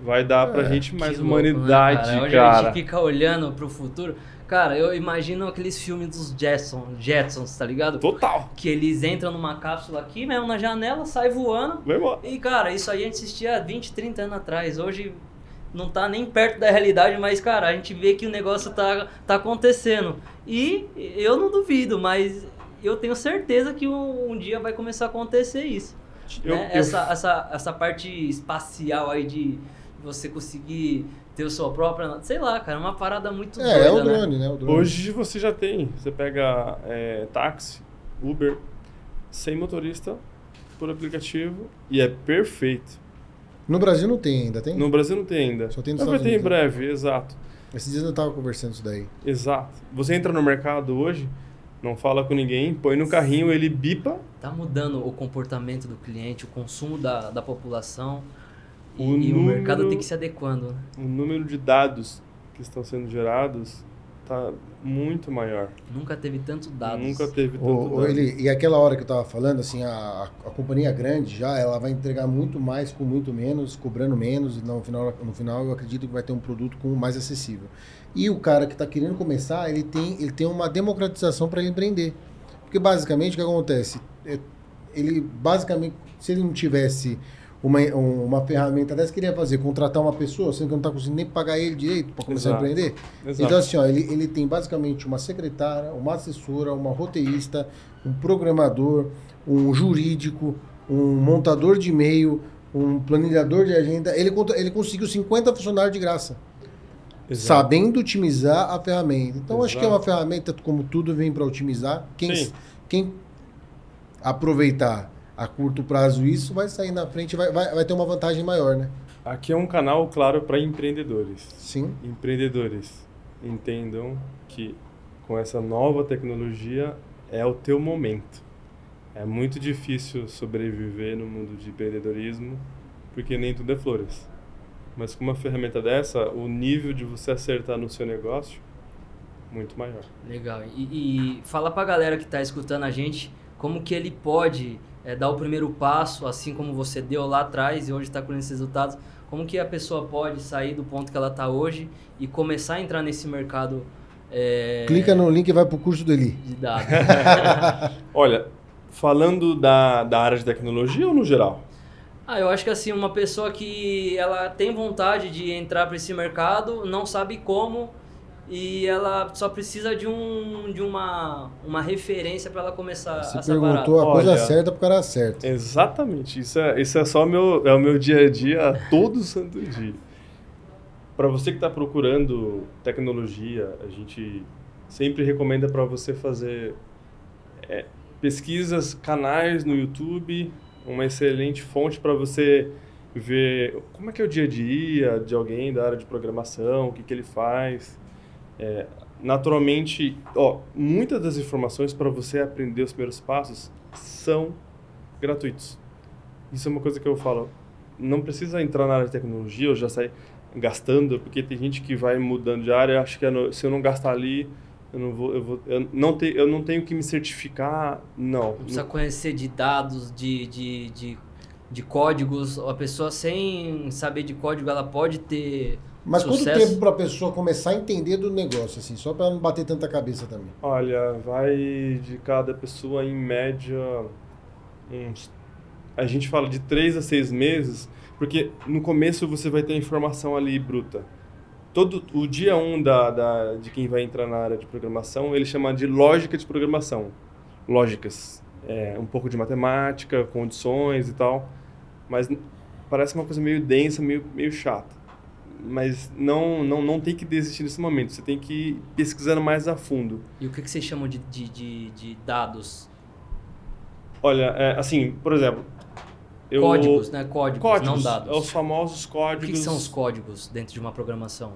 Vai dar pra é, gente mais humanidade, louco, né, cara? cara. a gente fica olhando pro futuro. Cara, eu imagino aqueles filmes dos Jetson, Jetsons, tá ligado? Total. Que eles entram numa cápsula aqui mesmo na janela, sai voando. Vai embora. E, cara, isso aí a gente assistia 20, 30 anos atrás. Hoje não tá nem perto da realidade, mas, cara, a gente vê que o negócio tá, tá acontecendo. E eu não duvido, mas eu tenho certeza que um, um dia vai começar a acontecer isso. Eu, né? eu... Essa, essa, essa parte espacial aí de você conseguir ter a sua própria. Sei lá, cara, é uma parada muito. É, doida, é o drone, né? né? O drone. Hoje você já tem. Você pega é, táxi, Uber, sem motorista, por aplicativo, e é perfeito. No Brasil não tem ainda, tem? No Brasil não tem ainda. Só tem nos Mas vai ter em breve, exato. Esses dias eu estava conversando isso daí. Exato. Você entra no mercado hoje, não fala com ninguém, põe no carrinho, ele bipa. Tá mudando o comportamento do cliente, o consumo da, da população o e, número, e o mercado tem que se adequando. Né? O número de dados que estão sendo gerados tá muito maior. Nunca teve tanto dados. Nunca teve tanto o, dados. Ele, e aquela hora que eu estava falando, assim, a, a companhia grande já, ela vai entregar muito mais com muito menos, cobrando menos, e no final, no final eu acredito que vai ter um produto com mais acessível. E o cara que está querendo começar, ele tem, ele tem uma democratização para empreender. Porque basicamente o que acontece? É, ele basicamente, se ele não tivesse uma, uma ferramenta dessa, queria fazer, contratar uma pessoa, sendo que não está conseguindo nem pagar ele direito para começar Exato. a empreender. Exato. Então, assim, ó, ele, ele tem basicamente uma secretária, uma assessora, uma roteirista, um programador, um jurídico, um montador de e-mail, um planilhador de agenda. Ele, ele conseguiu 50 funcionários de graça. Exato. Sabendo otimizar a ferramenta. Então, Exato. acho que é uma ferramenta, como tudo, vem para otimizar. Quem, quem aproveitar a curto prazo isso, vai sair na frente, vai, vai, vai ter uma vantagem maior, né? Aqui é um canal, claro, para empreendedores. Sim. Empreendedores entendam que com essa nova tecnologia é o teu momento. É muito difícil sobreviver no mundo de empreendedorismo porque nem tudo é flores. Mas com uma ferramenta dessa, o nível de você acertar no seu negócio muito maior. Legal. E, e fala para a galera que está escutando a gente como que ele pode é, dar o primeiro passo, assim como você deu lá atrás e hoje está com esses resultados, como que a pessoa pode sair do ponto que ela está hoje e começar a entrar nesse mercado? É... Clica no link e vai para o curso do Eli. De dados. Olha, falando da, da área de tecnologia ou no geral? Ah, eu acho que assim, uma pessoa que ela tem vontade de entrar para esse mercado, não sabe como, e ela só precisa de, um, de uma, uma referência para ela começar Você a perguntou a coisa Olha, certa para o cara certo. Exatamente. Isso é, isso é só meu, é o meu dia a dia, todo santo dia. Para você que está procurando tecnologia, a gente sempre recomenda para você fazer é, pesquisas, canais no YouTube, uma excelente fonte para você ver como é que é o dia a dia de alguém da área de programação, o que, que ele faz é, naturalmente, ó, muitas das informações para você aprender os primeiros passos são gratuitos. Isso é uma coisa que eu falo. Não precisa entrar na área de tecnologia ou já sair gastando, porque tem gente que vai mudando de área, acha que é se eu não gastar ali, eu não vou, eu vou, eu não, te, eu não tenho que me certificar, não. Não precisa conhecer de dados, de, de, de, de códigos. A pessoa sem saber de código, ela pode ter mas Sucesso. quanto tempo para a pessoa começar a entender do negócio, assim, só para não bater tanta cabeça também? Olha, vai de cada pessoa em média uns. A gente fala de três a seis meses, porque no começo você vai ter informação ali bruta. Todo o dia um da, da, de quem vai entrar na área de programação, ele chama de lógica de programação. Lógicas. É, um pouco de matemática, condições e tal. Mas parece uma coisa meio densa, meio, meio chata mas não, não, não tem que desistir nesse momento. Você tem que ir pesquisando mais a fundo. E o que, que vocês chamam de, de, de, de dados? Olha, é, assim, por exemplo... Eu... Códigos, né? Códigos, códigos, não dados. Os famosos códigos... O que, que são os códigos dentro de uma programação?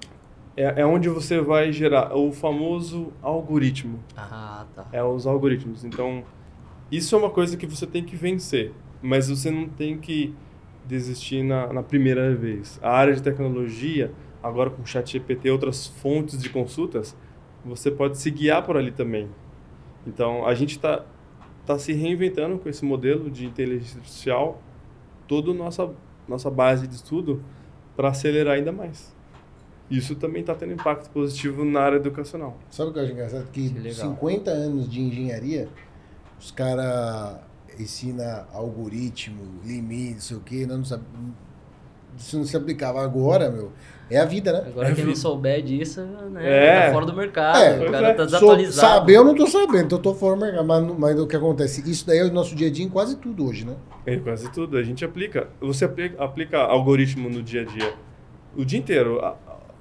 É, é onde você vai gerar o famoso algoritmo. Ah, tá. É os algoritmos. Então, isso é uma coisa que você tem que vencer. Mas você não tem que desistir na, na primeira vez. A área de tecnologia, agora com o chat GPT e outras fontes de consultas, você pode se guiar por ali também. Então, a gente está tá se reinventando com esse modelo de inteligência artificial, toda a nossa, nossa base de estudo, para acelerar ainda mais. Isso também está tendo impacto positivo na área educacional. Sabe o que eu acho engraçado? Que, que 50 anos de engenharia, os caras ensina algoritmo, limite, não sei o quê, não sabe, isso não se aplicava agora, meu. É a vida, né? Agora é quem não souber disso, né? É. Tá fora do mercado. É, o cara tá desatualizado. Sou, saber eu não tô sabendo, então eu tô fora do mercado. Mas, mas o que acontece? Isso daí é o nosso dia a dia em quase tudo hoje, né? É, quase tudo. A gente aplica. Você aplica, aplica algoritmo no dia a dia. O dia inteiro.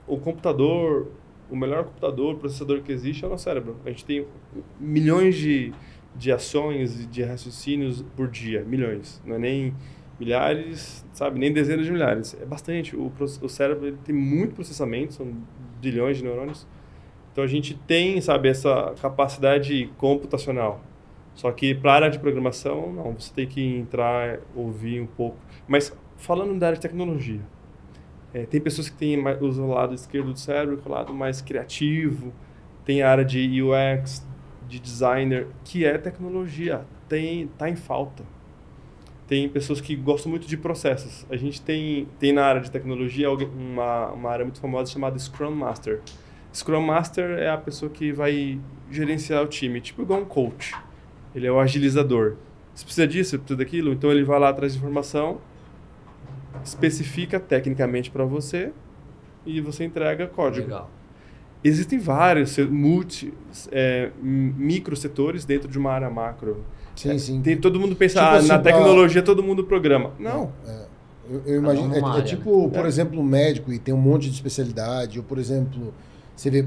O computador, o melhor computador, processador que existe é o nosso cérebro. A gente tem milhões de de ações e de raciocínios por dia, milhões, não é nem milhares, sabe, nem dezenas de milhares, é bastante. O, o cérebro tem muito processamento, são bilhões de neurônios. Então a gente tem, sabe, essa capacidade computacional. Só que para a área de programação, não, você tem que entrar, ouvir um pouco. Mas falando da área de tecnologia, é, tem pessoas que têm mais, usam o lado esquerdo do cérebro, é o lado mais criativo, tem a área de UX, de designer, que é tecnologia, tem tá em falta. Tem pessoas que gostam muito de processos. A gente tem, tem na área de tecnologia uma, uma área muito famosa chamada Scrum Master. Scrum Master é a pessoa que vai gerenciar o time, tipo igual um coach. Ele é o agilizador. Você precisa disso, você precisa daquilo, então ele vai lá atrás de informação, especifica tecnicamente para você e você entrega código. Legal. Existem vários multi, é, micro setores dentro de uma área macro. Sim, é, sim. Tem, todo mundo pensa, tipo ah, assim, na tecnologia todo mundo programa. Não. É, eu, eu imagino, é, é, área, tipo, né? por exemplo, um médico e tem um monte de especialidade, ou por exemplo, você vê,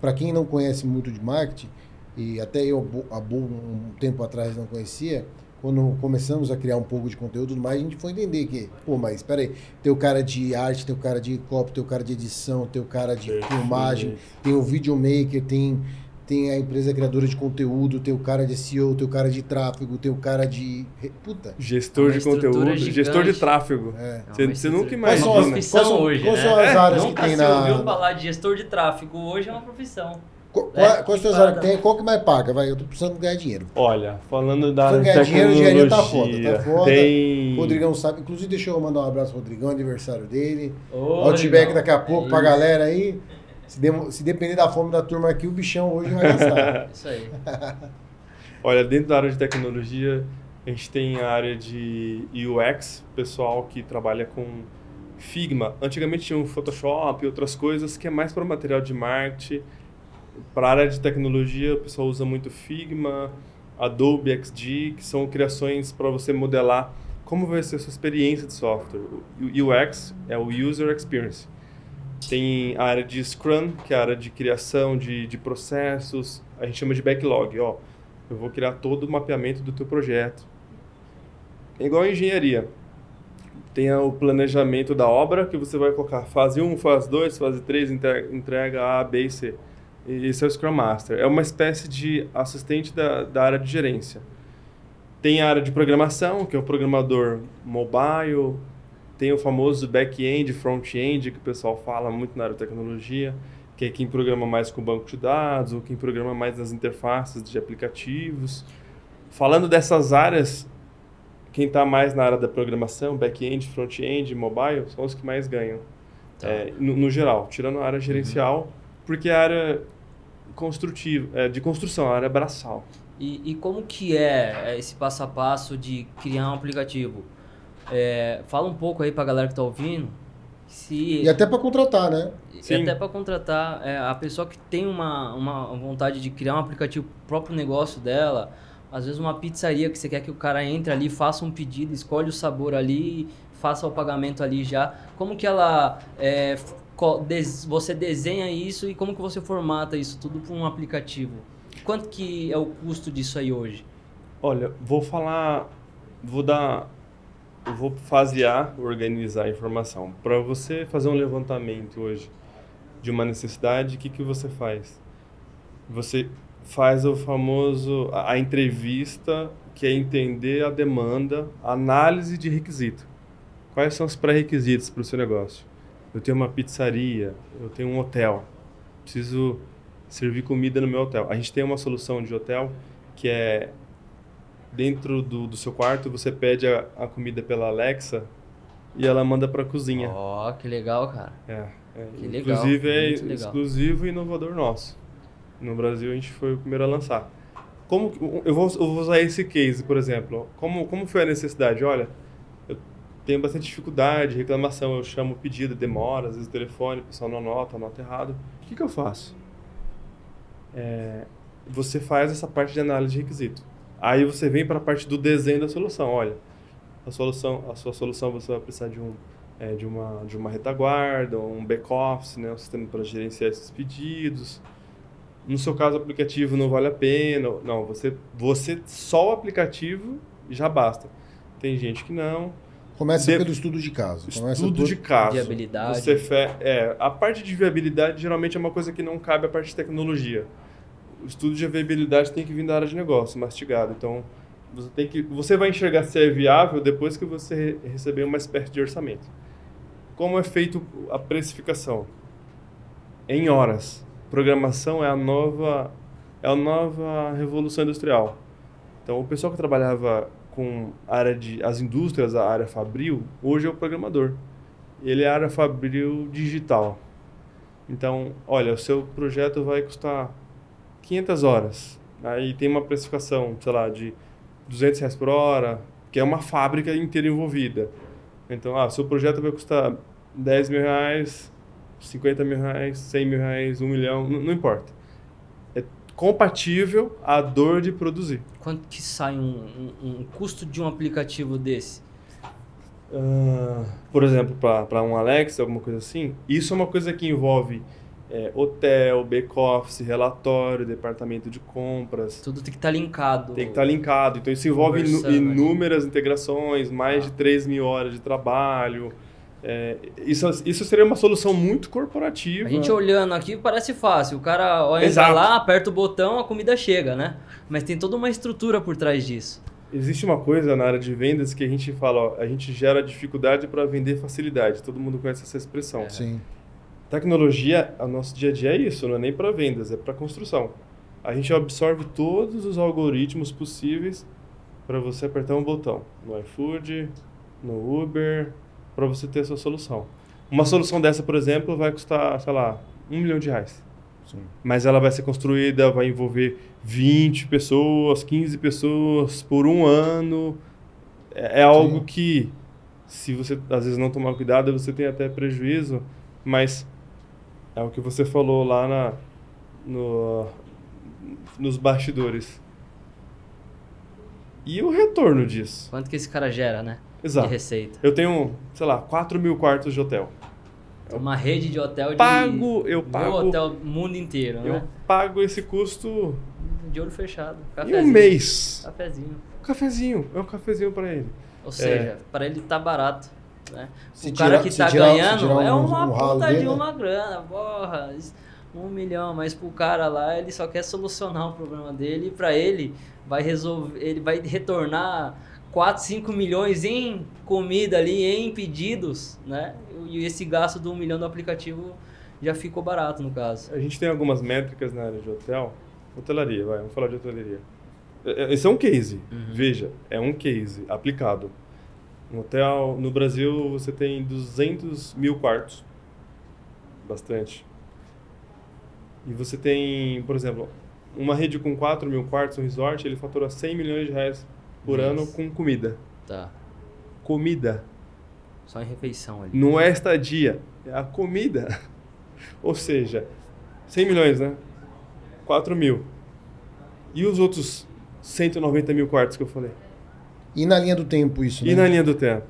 para quem não conhece muito de marketing, e até eu há um tempo atrás não conhecia, quando começamos a criar um pouco de conteúdo e tudo mais, a gente foi entender que, pô, mas espera aí, tem o cara de arte, tem o cara de copo, tem o cara de edição, tem o cara de filmagem, tem o videomaker, tem, tem a empresa criadora de conteúdo, tem o cara de SEO, tem o cara de tráfego, tem o cara de. Puta. Gestor de conteúdo, gigante. gestor de tráfego. É. Você, você nunca imagina. É uma profissão hoje. Quais são né? as áreas é, que tem na. Você ouviu falar de gestor de tráfego hoje é uma profissão. Qual, é, quais suas que tem? Qual que mais paga? Vai, eu tô precisando ganhar dinheiro. Olha, falando da área de ganhar dinheiro, engenharia tá foda, tá foda. Tem... Rodrigão sabe. Inclusive, deixa eu mandar um abraço pro Rodrigão, aniversário dele. Ô, Outback daqui a pouco é pra galera aí. Se, de, se depender da fome da turma aqui, o bichão hoje vai gastar. Isso aí. Olha, dentro da área de tecnologia, a gente tem a área de UX, pessoal que trabalha com Figma. Antigamente tinha o Photoshop e outras coisas, que é mais para material de marketing para a área de tecnologia, o pessoal usa muito Figma, Adobe XD, que são criações para você modelar como vai ser a sua experiência de software. O UX é o User Experience. Tem a área de Scrum, que é a área de criação de, de processos. A gente chama de backlog. Ó, eu vou criar todo o mapeamento do teu projeto. É igual a engenharia. Tem o planejamento da obra, que você vai colocar fase 1, fase 2, fase 3, entrega A, B e C. Esse é o Scrum Master. É uma espécie de assistente da, da área de gerência. Tem a área de programação, que é o programador mobile. Tem o famoso back-end, front-end, que o pessoal fala muito na área de tecnologia, que é quem programa mais com banco de dados, ou quem programa mais nas interfaces de aplicativos. Falando dessas áreas, quem está mais na área da programação, back-end, front-end, mobile, são os que mais ganham. Tá. É, no, no, geral, tirando a área gerencial, uhum. Porque a área construtivo, é, de construção, a área braçal. E, e, como que é esse passo a passo de criar um aplicativo? É, fala um pouco aí para a galera que está ouvindo. Se, e até para contratar, né? E até para contratar é, a pessoa que tem uma, uma vontade de criar um aplicativo próprio negócio dela. Às vezes uma pizzaria que você quer que o cara entre ali, faça um pedido, escolhe o sabor ali, faça o pagamento ali já. Como que ela é, você desenha isso e como que você formata isso tudo para um aplicativo? Quanto que é o custo disso aí hoje? Olha, vou falar, vou dar, vou fasear, organizar a informação. Para você fazer um levantamento hoje de uma necessidade, o que, que você faz? Você faz o famoso, a, entrevista, que é entender a demanda, análise de requisito. Quais são os pré-requisitos para o seu negócio? Eu tenho uma pizzaria, eu tenho um hotel, preciso servir comida no meu hotel. A gente tem uma solução de hotel que é dentro do, do seu quarto, você pede a, a comida pela Alexa e ela manda para a cozinha. Ó, oh, que legal, cara. É, é. Que inclusive legal, é exclusivo e inovador nosso. No Brasil a gente foi o primeiro a lançar. Como eu vou, eu vou usar esse case, por exemplo. Como como foi a necessidade? Olha, tenho bastante dificuldade, reclamação, eu chamo pedido, demora, às vezes o telefone, o pessoal não anota, anota errado. O que, que eu faço? É, você faz essa parte de análise de requisito. Aí você vem para a parte do desenho da solução. Olha, a solução, a sua solução você vai precisar de um é, de uma de uma retaguarda, um back office, né, um sistema para gerenciar esses pedidos. No seu caso, o aplicativo não vale a pena. Não, você você só o aplicativo já basta. Tem gente que não, Começa de... pelo estudo de caso. Estudo por... de caso. Viabilidade. Você fe... é, a parte de viabilidade geralmente é uma coisa que não cabe à parte de tecnologia. O estudo de viabilidade tem que vir da área de negócio, mastigado. Então, você tem que você vai enxergar se é viável depois que você receber uma espécie de orçamento. Como é feito a precificação? Em horas. programação é a nova é a nova revolução industrial. Então, o pessoal que trabalhava com a área de as indústrias, a área fabril, hoje é o programador. Ele é a área fabril digital. Então, olha, o seu projeto vai custar 500 horas. Aí tem uma precificação, sei lá, de 200 reais por hora, que é uma fábrica inteira envolvida. Então, ah, seu projeto vai custar 10 mil reais, 50 mil reais, 100 mil reais, 1 milhão, não, não importa. Compatível à dor de produzir. Quanto que sai um, um, um custo de um aplicativo desse? Uh, por exemplo, para um Alexa, alguma coisa assim, isso é uma coisa que envolve é, hotel, back-office, relatório, departamento de compras. Tudo tem que estar tá linkado. Tem que estar tá linkado. Então, isso envolve inúmeras integrações, mais ah. de 3 mil horas de trabalho. É, isso, isso seria uma solução muito corporativa. A gente olhando aqui parece fácil. O cara entra Exato. lá, aperta o botão, a comida chega, né? Mas tem toda uma estrutura por trás disso. Existe uma coisa na área de vendas que a gente fala, ó, a gente gera dificuldade para vender facilidade. Todo mundo conhece essa expressão. É. Sim. Tecnologia, o nosso dia a dia é isso, não é nem para vendas, é para construção. A gente absorve todos os algoritmos possíveis para você apertar um botão no iFood, no Uber, para você ter a sua solução. Uma solução dessa, por exemplo, vai custar, sei lá, um milhão de reais. Sim. Mas ela vai ser construída, vai envolver 20 pessoas, 15 pessoas por um ano. É, é algo que, se você às vezes não tomar cuidado, você tem até prejuízo, mas é o que você falou lá na, no, nos bastidores. E o retorno disso? Quanto que esse cara gera, né? Exato. de receita. Eu tenho, sei lá, 4 mil quartos de hotel. Eu uma rede de hotel de. Pago, eu pago. hotel mundo inteiro, eu né? Eu pago esse custo. De olho fechado. Cafezinho. Em um mês. Cafezinho. Cafezinho. É um cafezinho para ele. Ou seja, é. para ele tá barato. Né? o cara que tá ganhando um, é uma um puta de uma grana, porra. Um milhão, mas pro cara lá ele só quer solucionar o problema dele e para ele vai resolver, ele vai retornar 4, 5 milhões em comida ali, em pedidos, né? E esse gasto do um milhão do aplicativo já ficou barato no caso. A gente tem algumas métricas na área de hotel, hotelaria, vai, vamos falar de hotelaria. É, é, esse é um case, uhum. veja, é um case aplicado. Um hotel, no Brasil você tem 200 mil quartos, bastante. E você tem, por exemplo, uma rede com 4 mil quartos, um resort, ele fatura 100 milhões de reais por Isso. ano com comida. Tá. Comida. Só em refeição ali. Não é estadia, é a comida. Ou seja, 100 milhões, né? 4 mil. E os outros 190 mil quartos que eu falei? E na linha do tempo isso, né? E na linha do tempo.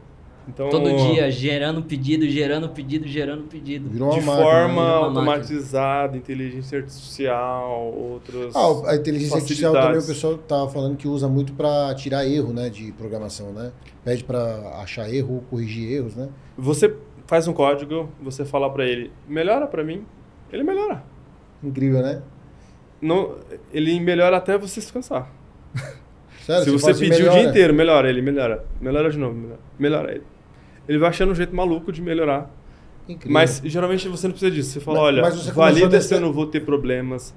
Então, Todo dia gerando pedido, gerando pedido, gerando pedido. Virou de máquina, forma automatizada, inteligência artificial, outros. Ah, a inteligência artificial também o pessoal estava falando que usa muito para tirar erro, né, de programação, né? Pede para achar erro ou corrigir erros, né? Você faz um código, você fala para ele, melhora para mim, ele melhora. Incrível, né? Não, ele melhora até você se cansar. Sério, Se você, você pedir o dia inteiro, melhora ele, melhora. Melhora de novo, melhora, melhora ele ele vai achando um jeito maluco de melhorar. Incrível. Mas geralmente você não precisa disso. Você fala, mas, olha, mas valida se eu não vou ter problemas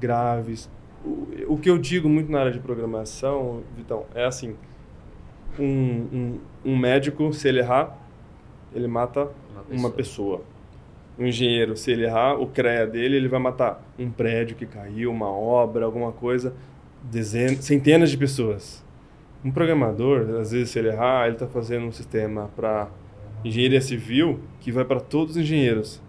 graves. O, o, que eu digo muito na área de programação, Vitão, é assim: um, um, um médico, se ele errar, ele mata uma pessoa. uma pessoa. Um engenheiro, se ele errar, o CREA dele, ele vai matar um prédio que caiu, uma obra, alguma coisa, dezenas, centenas de pessoas. Um programador, às vezes, se ele errar, ele está fazendo um sistema para engenharia civil que vai para todos os engenheiros.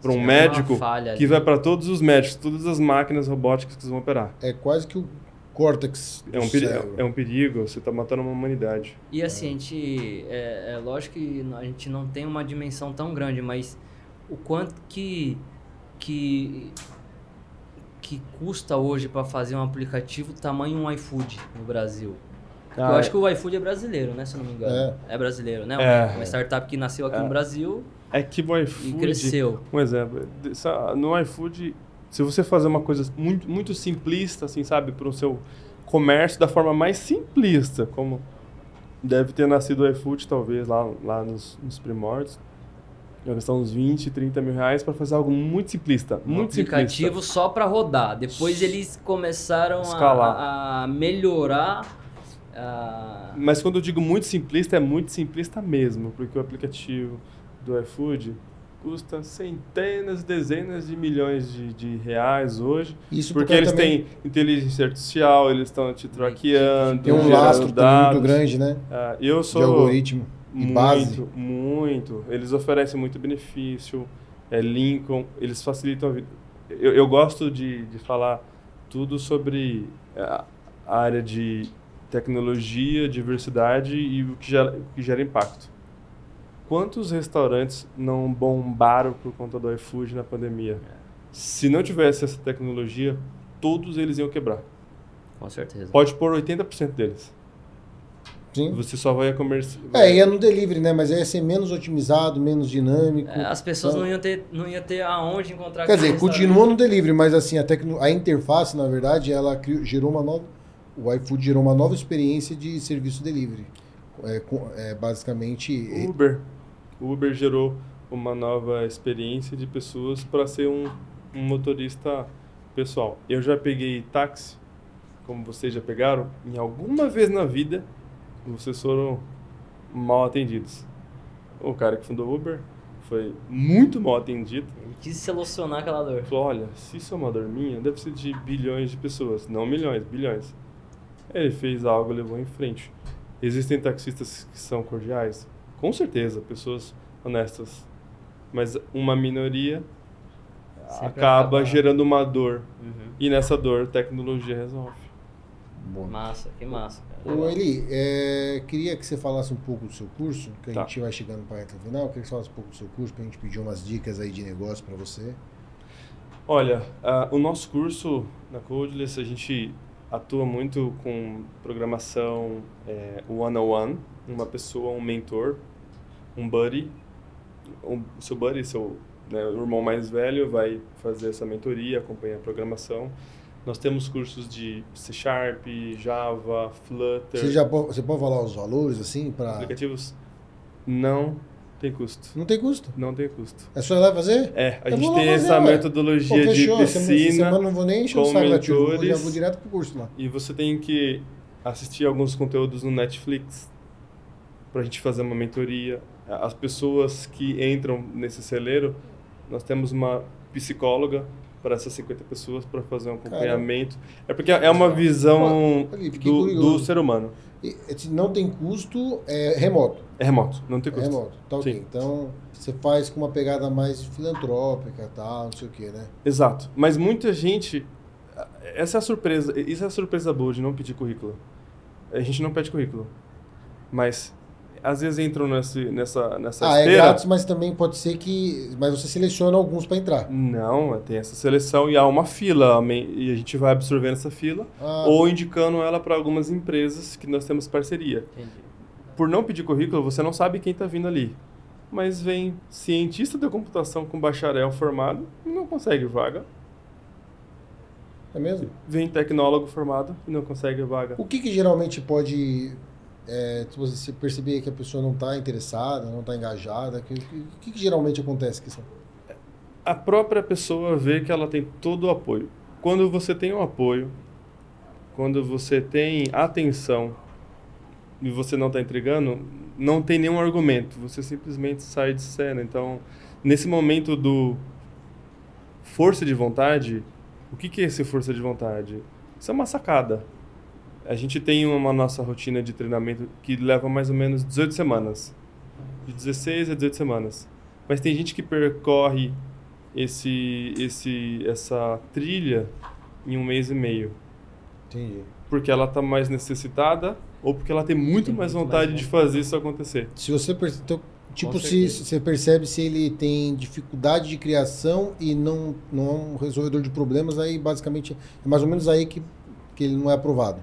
Para um Sim, médico que vai para todos os médicos, todas as máquinas robóticas que vão operar. É quase que o córtex. É um, perigo, é um perigo, você está matando uma humanidade. E assim, a gente. É, é lógico que a gente não tem uma dimensão tão grande, mas o quanto que. que que custa hoje para fazer um aplicativo tamanho um iFood no Brasil? Ah, eu acho que o iFood é brasileiro, né? Se eu não me engano. É, é brasileiro, né? É. Uma startup que nasceu aqui é. no Brasil. É que o iFood. E cresceu. Um exemplo. No iFood, se você fazer uma coisa muito, muito simplista, assim, sabe, para o seu comércio da forma mais simplista, como deve ter nascido o iFood, talvez, lá, lá nos, nos primórdios. Vai gastar uns 20, 30 mil reais para fazer algo muito simplista. Um muito aplicativo simplista. só para rodar. Depois eles começaram a, a, melhorar. A... Mas quando eu digo muito simplista, é muito simplista mesmo, porque o aplicativo do iFood custa centenas, dezenas de milhões de, de reais hoje. Isso porque, eles também... têm inteligência artificial, eles estão te traqueando. Tem um lastro muito grande, né? Ah, eu sou. De algoritmo. E muito, base. muito. Eles oferecem muito benefício. É, Lincoln, eles facilitam a vida. Eu, eu gosto de, de falar tudo sobre a, a área de tecnologia, diversidade e o que gera, o que gera impacto. Quantos restaurantes não bombaram por conta do iFood na pandemia? Se não tivesse essa tecnologia, todos eles iam quebrar. Com certeza. Pode pôr 80% deles. Sim. Você só vai a comércio. É, ia no delivery, né? Mas ia ser menos otimizado, menos dinâmico. É, as pessoas então... não, iam ter, não iam ter aonde encontrar Quer dizer, continua no delivery, mas assim, a, tecno... a interface, na verdade, ela criou, gerou uma nova. O iFood gerou uma nova experiência de serviço delivery. É, é basicamente. Uber. O Uber gerou uma nova experiência de pessoas para ser um, um motorista pessoal. Eu já peguei táxi, como vocês já pegaram, em alguma vez na vida vocês foram mal atendidos. O cara que fundou o Uber foi muito mal atendido. Ele quis solucionar aquela dor. Falou, olha, se isso é uma dor minha, deve ser de bilhões de pessoas. Não milhões, bilhões. Ele fez algo, levou em frente. Existem taxistas que são cordiais? Com certeza, pessoas honestas. Mas uma minoria acaba, acaba, gerando uma dor. Uhum. E nessa dor, tecnologia resolve. Bom. Massa, que massa. Ô Eli, é, queria que você falasse um pouco do seu curso, que a tá. gente vai chegando para a reta final. Queria que você falasse um pouco do seu curso, para a gente pedir umas dicas aí de negócio para você. Olha, uh, o nosso curso na Codeless, a gente atua muito com programação é, one-on-one, uma pessoa, um mentor, um buddy. O seu buddy, seu né, o irmão mais velho, vai fazer essa mentoria, acompanhar a programação nós temos cursos de C Sharp, Java, Flutter. Você, já pode, você pode falar os valores assim para aplicativos? Não tem custo. Não tem custo? Não tem custo. É só ir lá fazer? É, a eu gente tem fazer, essa ué. metodologia Pô, de piscina. Semana não vou nem encher o saco já vou direto pro curso lá. E você tem que assistir alguns conteúdos no Netflix para a gente fazer uma mentoria. As pessoas que entram nesse celeiro, nós temos uma psicóloga para essas 50 pessoas para fazer um acompanhamento. Caramba. É porque é uma visão do, do, ser humano. E, não tem custo, é remoto. É remoto, não tem custo. É remoto, tá ok. Sim. Então você faz com uma pegada mais filantrópica, tal, não sei o que, né? Exato. Mas muita gente. Essa é a surpresa. Isso é a surpresa boa de não pedir currículo. A gente não pede currículo. Mas às vezes entram nesse, nessa, nessa ah, é esteira. é grátis, mas também pode ser que... Mas você seleciona alguns para entrar. Não, tem essa seleção e há uma fila. E a gente vai absorvendo essa fila ah, ou indicando ela para algumas empresas que nós temos parceria. Entendi. Por não pedir currículo, você não sabe quem está vindo ali. Mas vem cientista da computação com bacharel formado e não consegue vaga. É mesmo? Vem tecnólogo formado e não consegue vaga. O que, que geralmente pode é, você perceber que a pessoa não está interessada, não está engajada, o que, que, que, geralmente acontece? A própria pessoa vê que ela tem todo o apoio. Quando você tem o apoio, quando você tem atenção e você não está entregando, não tem nenhum argumento, você simplesmente sai de cena. Então, nesse momento do força de vontade, o que, que é esse força de vontade? Isso é uma sacada a gente tem uma nossa rotina de treinamento que leva mais ou menos 18 semanas. De 16 a 18 semanas. Mas tem gente que percorre esse, esse, essa trilha em um mês e meio. Entendi. Porque ela está mais necessitada ou porque ela tem muito tem mais muito vontade mais de fazer isso acontecer. Se você então, tipo se, se você percebe se ele tem dificuldade de criação e não não é um resolvedor de problemas, aí basicamente é mais ou menos aí que que ele não é aprovado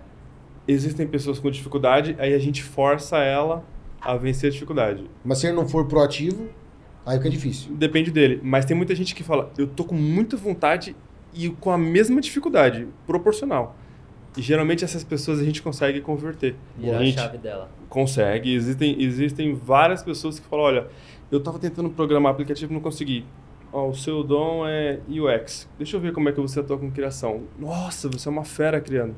existem pessoas com dificuldade, aí a gente força ela a vencer a dificuldade. Mas se ele não for proativo, aí fica difícil. Depende dele. Mas tem muita gente que fala, eu tô com muita vontade e com a mesma dificuldade, proporcional. E geralmente essas pessoas a gente consegue converter. E a, a chave dela. Consegue. Existem, existem várias pessoas que falam, olha, eu estava tentando programar aplicativo e não consegui. Ó, o seu dom é UX. Deixa eu ver como é que você atua com criação. Nossa, você é uma fera criando.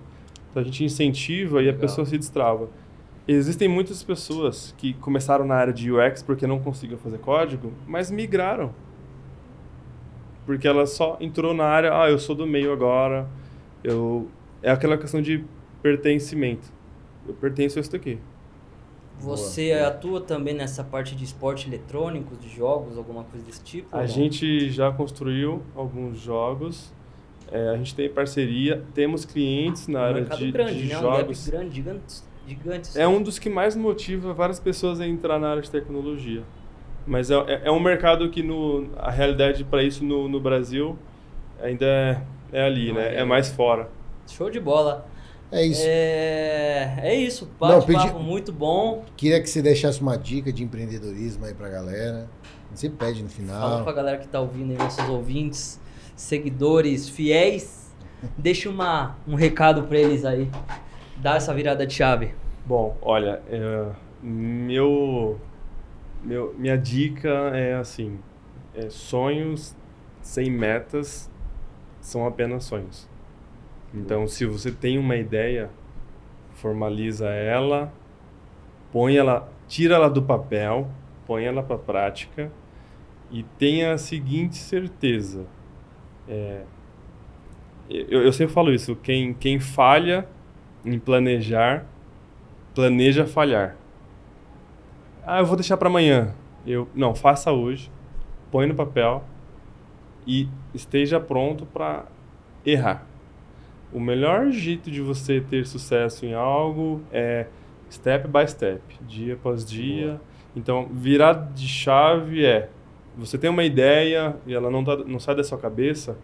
Então a gente incentiva e Legal. a pessoa se destrava. Existem muitas pessoas que começaram na área de UX porque não conseguiam fazer código, mas migraram. Porque ela só entrou na área, ah, eu sou do meio agora. Eu é aquela questão de pertencimento. Eu pertenço a isso daqui. Você Boa. atua também nessa parte de esporte eletrônico, de jogos, alguma coisa desse tipo? A gente já construiu alguns jogos. É, a gente tem parceria, temos clientes na um área de, grande, de né? jogos. Um grande, gigante, gigante. É um dos que mais motiva várias pessoas a entrar na área de tecnologia. Mas é, é, é um mercado que no, a realidade para isso no, no Brasil ainda é, é ali, Não, né? É, é mais fora. Show de bola. É isso. É, é isso. Bate-papo pedi... muito bom. Queria que você deixasse uma dica de empreendedorismo aí pra galera. Você pede no final. Fala pra galera que tá ouvindo aí, nossos ouvintes, seguidores, fiéis. Deixa uma, um recado pra eles aí. Dá essa virada de chave. Bom, olha, é, meu, meu, minha dica é assim: é, sonhos sem metas são apenas sonhos. Então, se você tem uma ideia, formaliza ela, põe ela, tira ela do papel, põe ela para prática e tenha a seguinte certeza. É, eu, eu sempre falo isso, quem, quem falha em planejar, planeja falhar. Ah, eu vou deixar para amanhã. Eu não, faça hoje, põe no papel e esteja pronto para errar o melhor jeito de você ter sucesso em algo é step by step, dia após dia. Então, virar de chave é você tem uma ideia e ela não, tá, não sai da sua cabeça,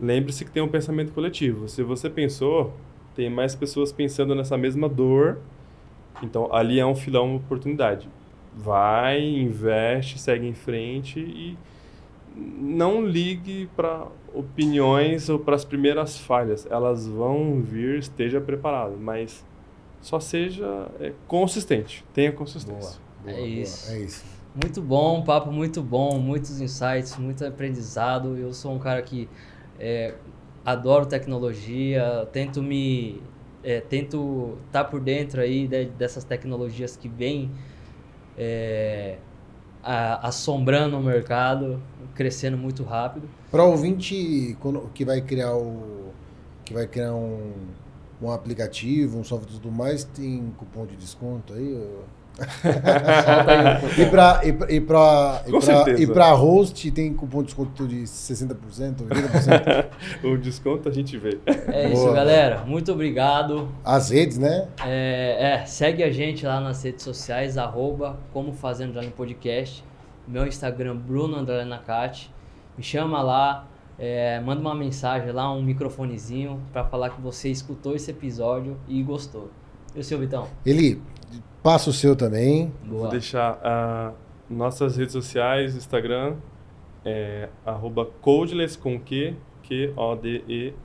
lembre-se que tem um pensamento coletivo. Se você pensou, tem mais pessoas pensando nessa mesma dor, então ali é um filão, uma oportunidade. Vai, investe, segue em frente e não ligue para opiniões ou para as primeiras falhas. Elas vão vir, esteja preparado, mas só seja é, consistente, tenha consistência. Boa, boa, é, isso. Boa, é isso. Muito bom, papo muito bom, muitos insights, muito aprendizado. Eu sou um cara que é, adoro tecnologia, tento me é, tento estar tá por dentro aí de, dessas tecnologias que vêm é, assombrando o mercado, crescendo muito rápido. Para o ouvinte que vai criar o que vai criar um, um aplicativo, um software e tudo mais, tem cupom de desconto aí? e para e e e pra host tem cupom de desconto de 60%, 80%? o desconto a gente vê. É Boa. isso, galera. Muito obrigado. As redes, né? É, é, segue a gente lá nas redes sociais, arroba como fazendo já no podcast. Meu Instagram, Bruno André Nakati. Me chama lá, é, manda uma mensagem lá, um microfonezinho para falar que você escutou esse episódio e gostou. E o seu, Vitão? Ele Passa o seu também. Boa. Vou deixar uh, nossas redes sociais, Instagram, é, arroba codeless com Q, Q-O-D-E-L-E-S-S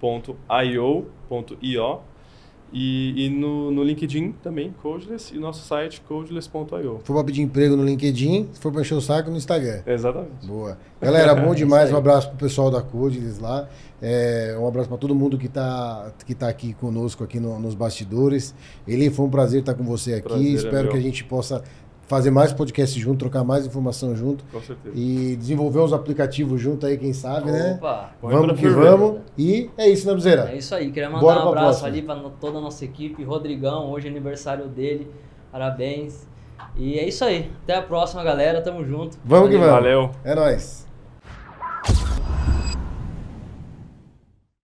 ponto I-O, ponto I-O. E, e no, no LinkedIn também, Codeless, e nosso site, codeless.io. Se for para pedir emprego no LinkedIn, se for para encher o saco, no Instagram. Exatamente. Boa. Galera, bom demais. um abraço pro pessoal da Codeless lá. É, um abraço para todo mundo que está que tá aqui conosco aqui no, nos bastidores. Ele foi um prazer estar com você aqui. Prazer, é Espero é que a gente possa fazer mais podcast junto, trocar mais informação junto. Com certeza. E desenvolver uns aplicativos junto aí, quem sabe, né? Opa. né? Vamos que vamos. E é isso, né, Buzeira? É isso aí. Queria mandar Bora um abraço ali para toda a nossa equipe. Rodrigão, hoje é aniversário dele. Parabéns. E é isso aí. Até a próxima, galera. Tamo junto. Vamos Valeu. que vamos. Valeu. É nóis.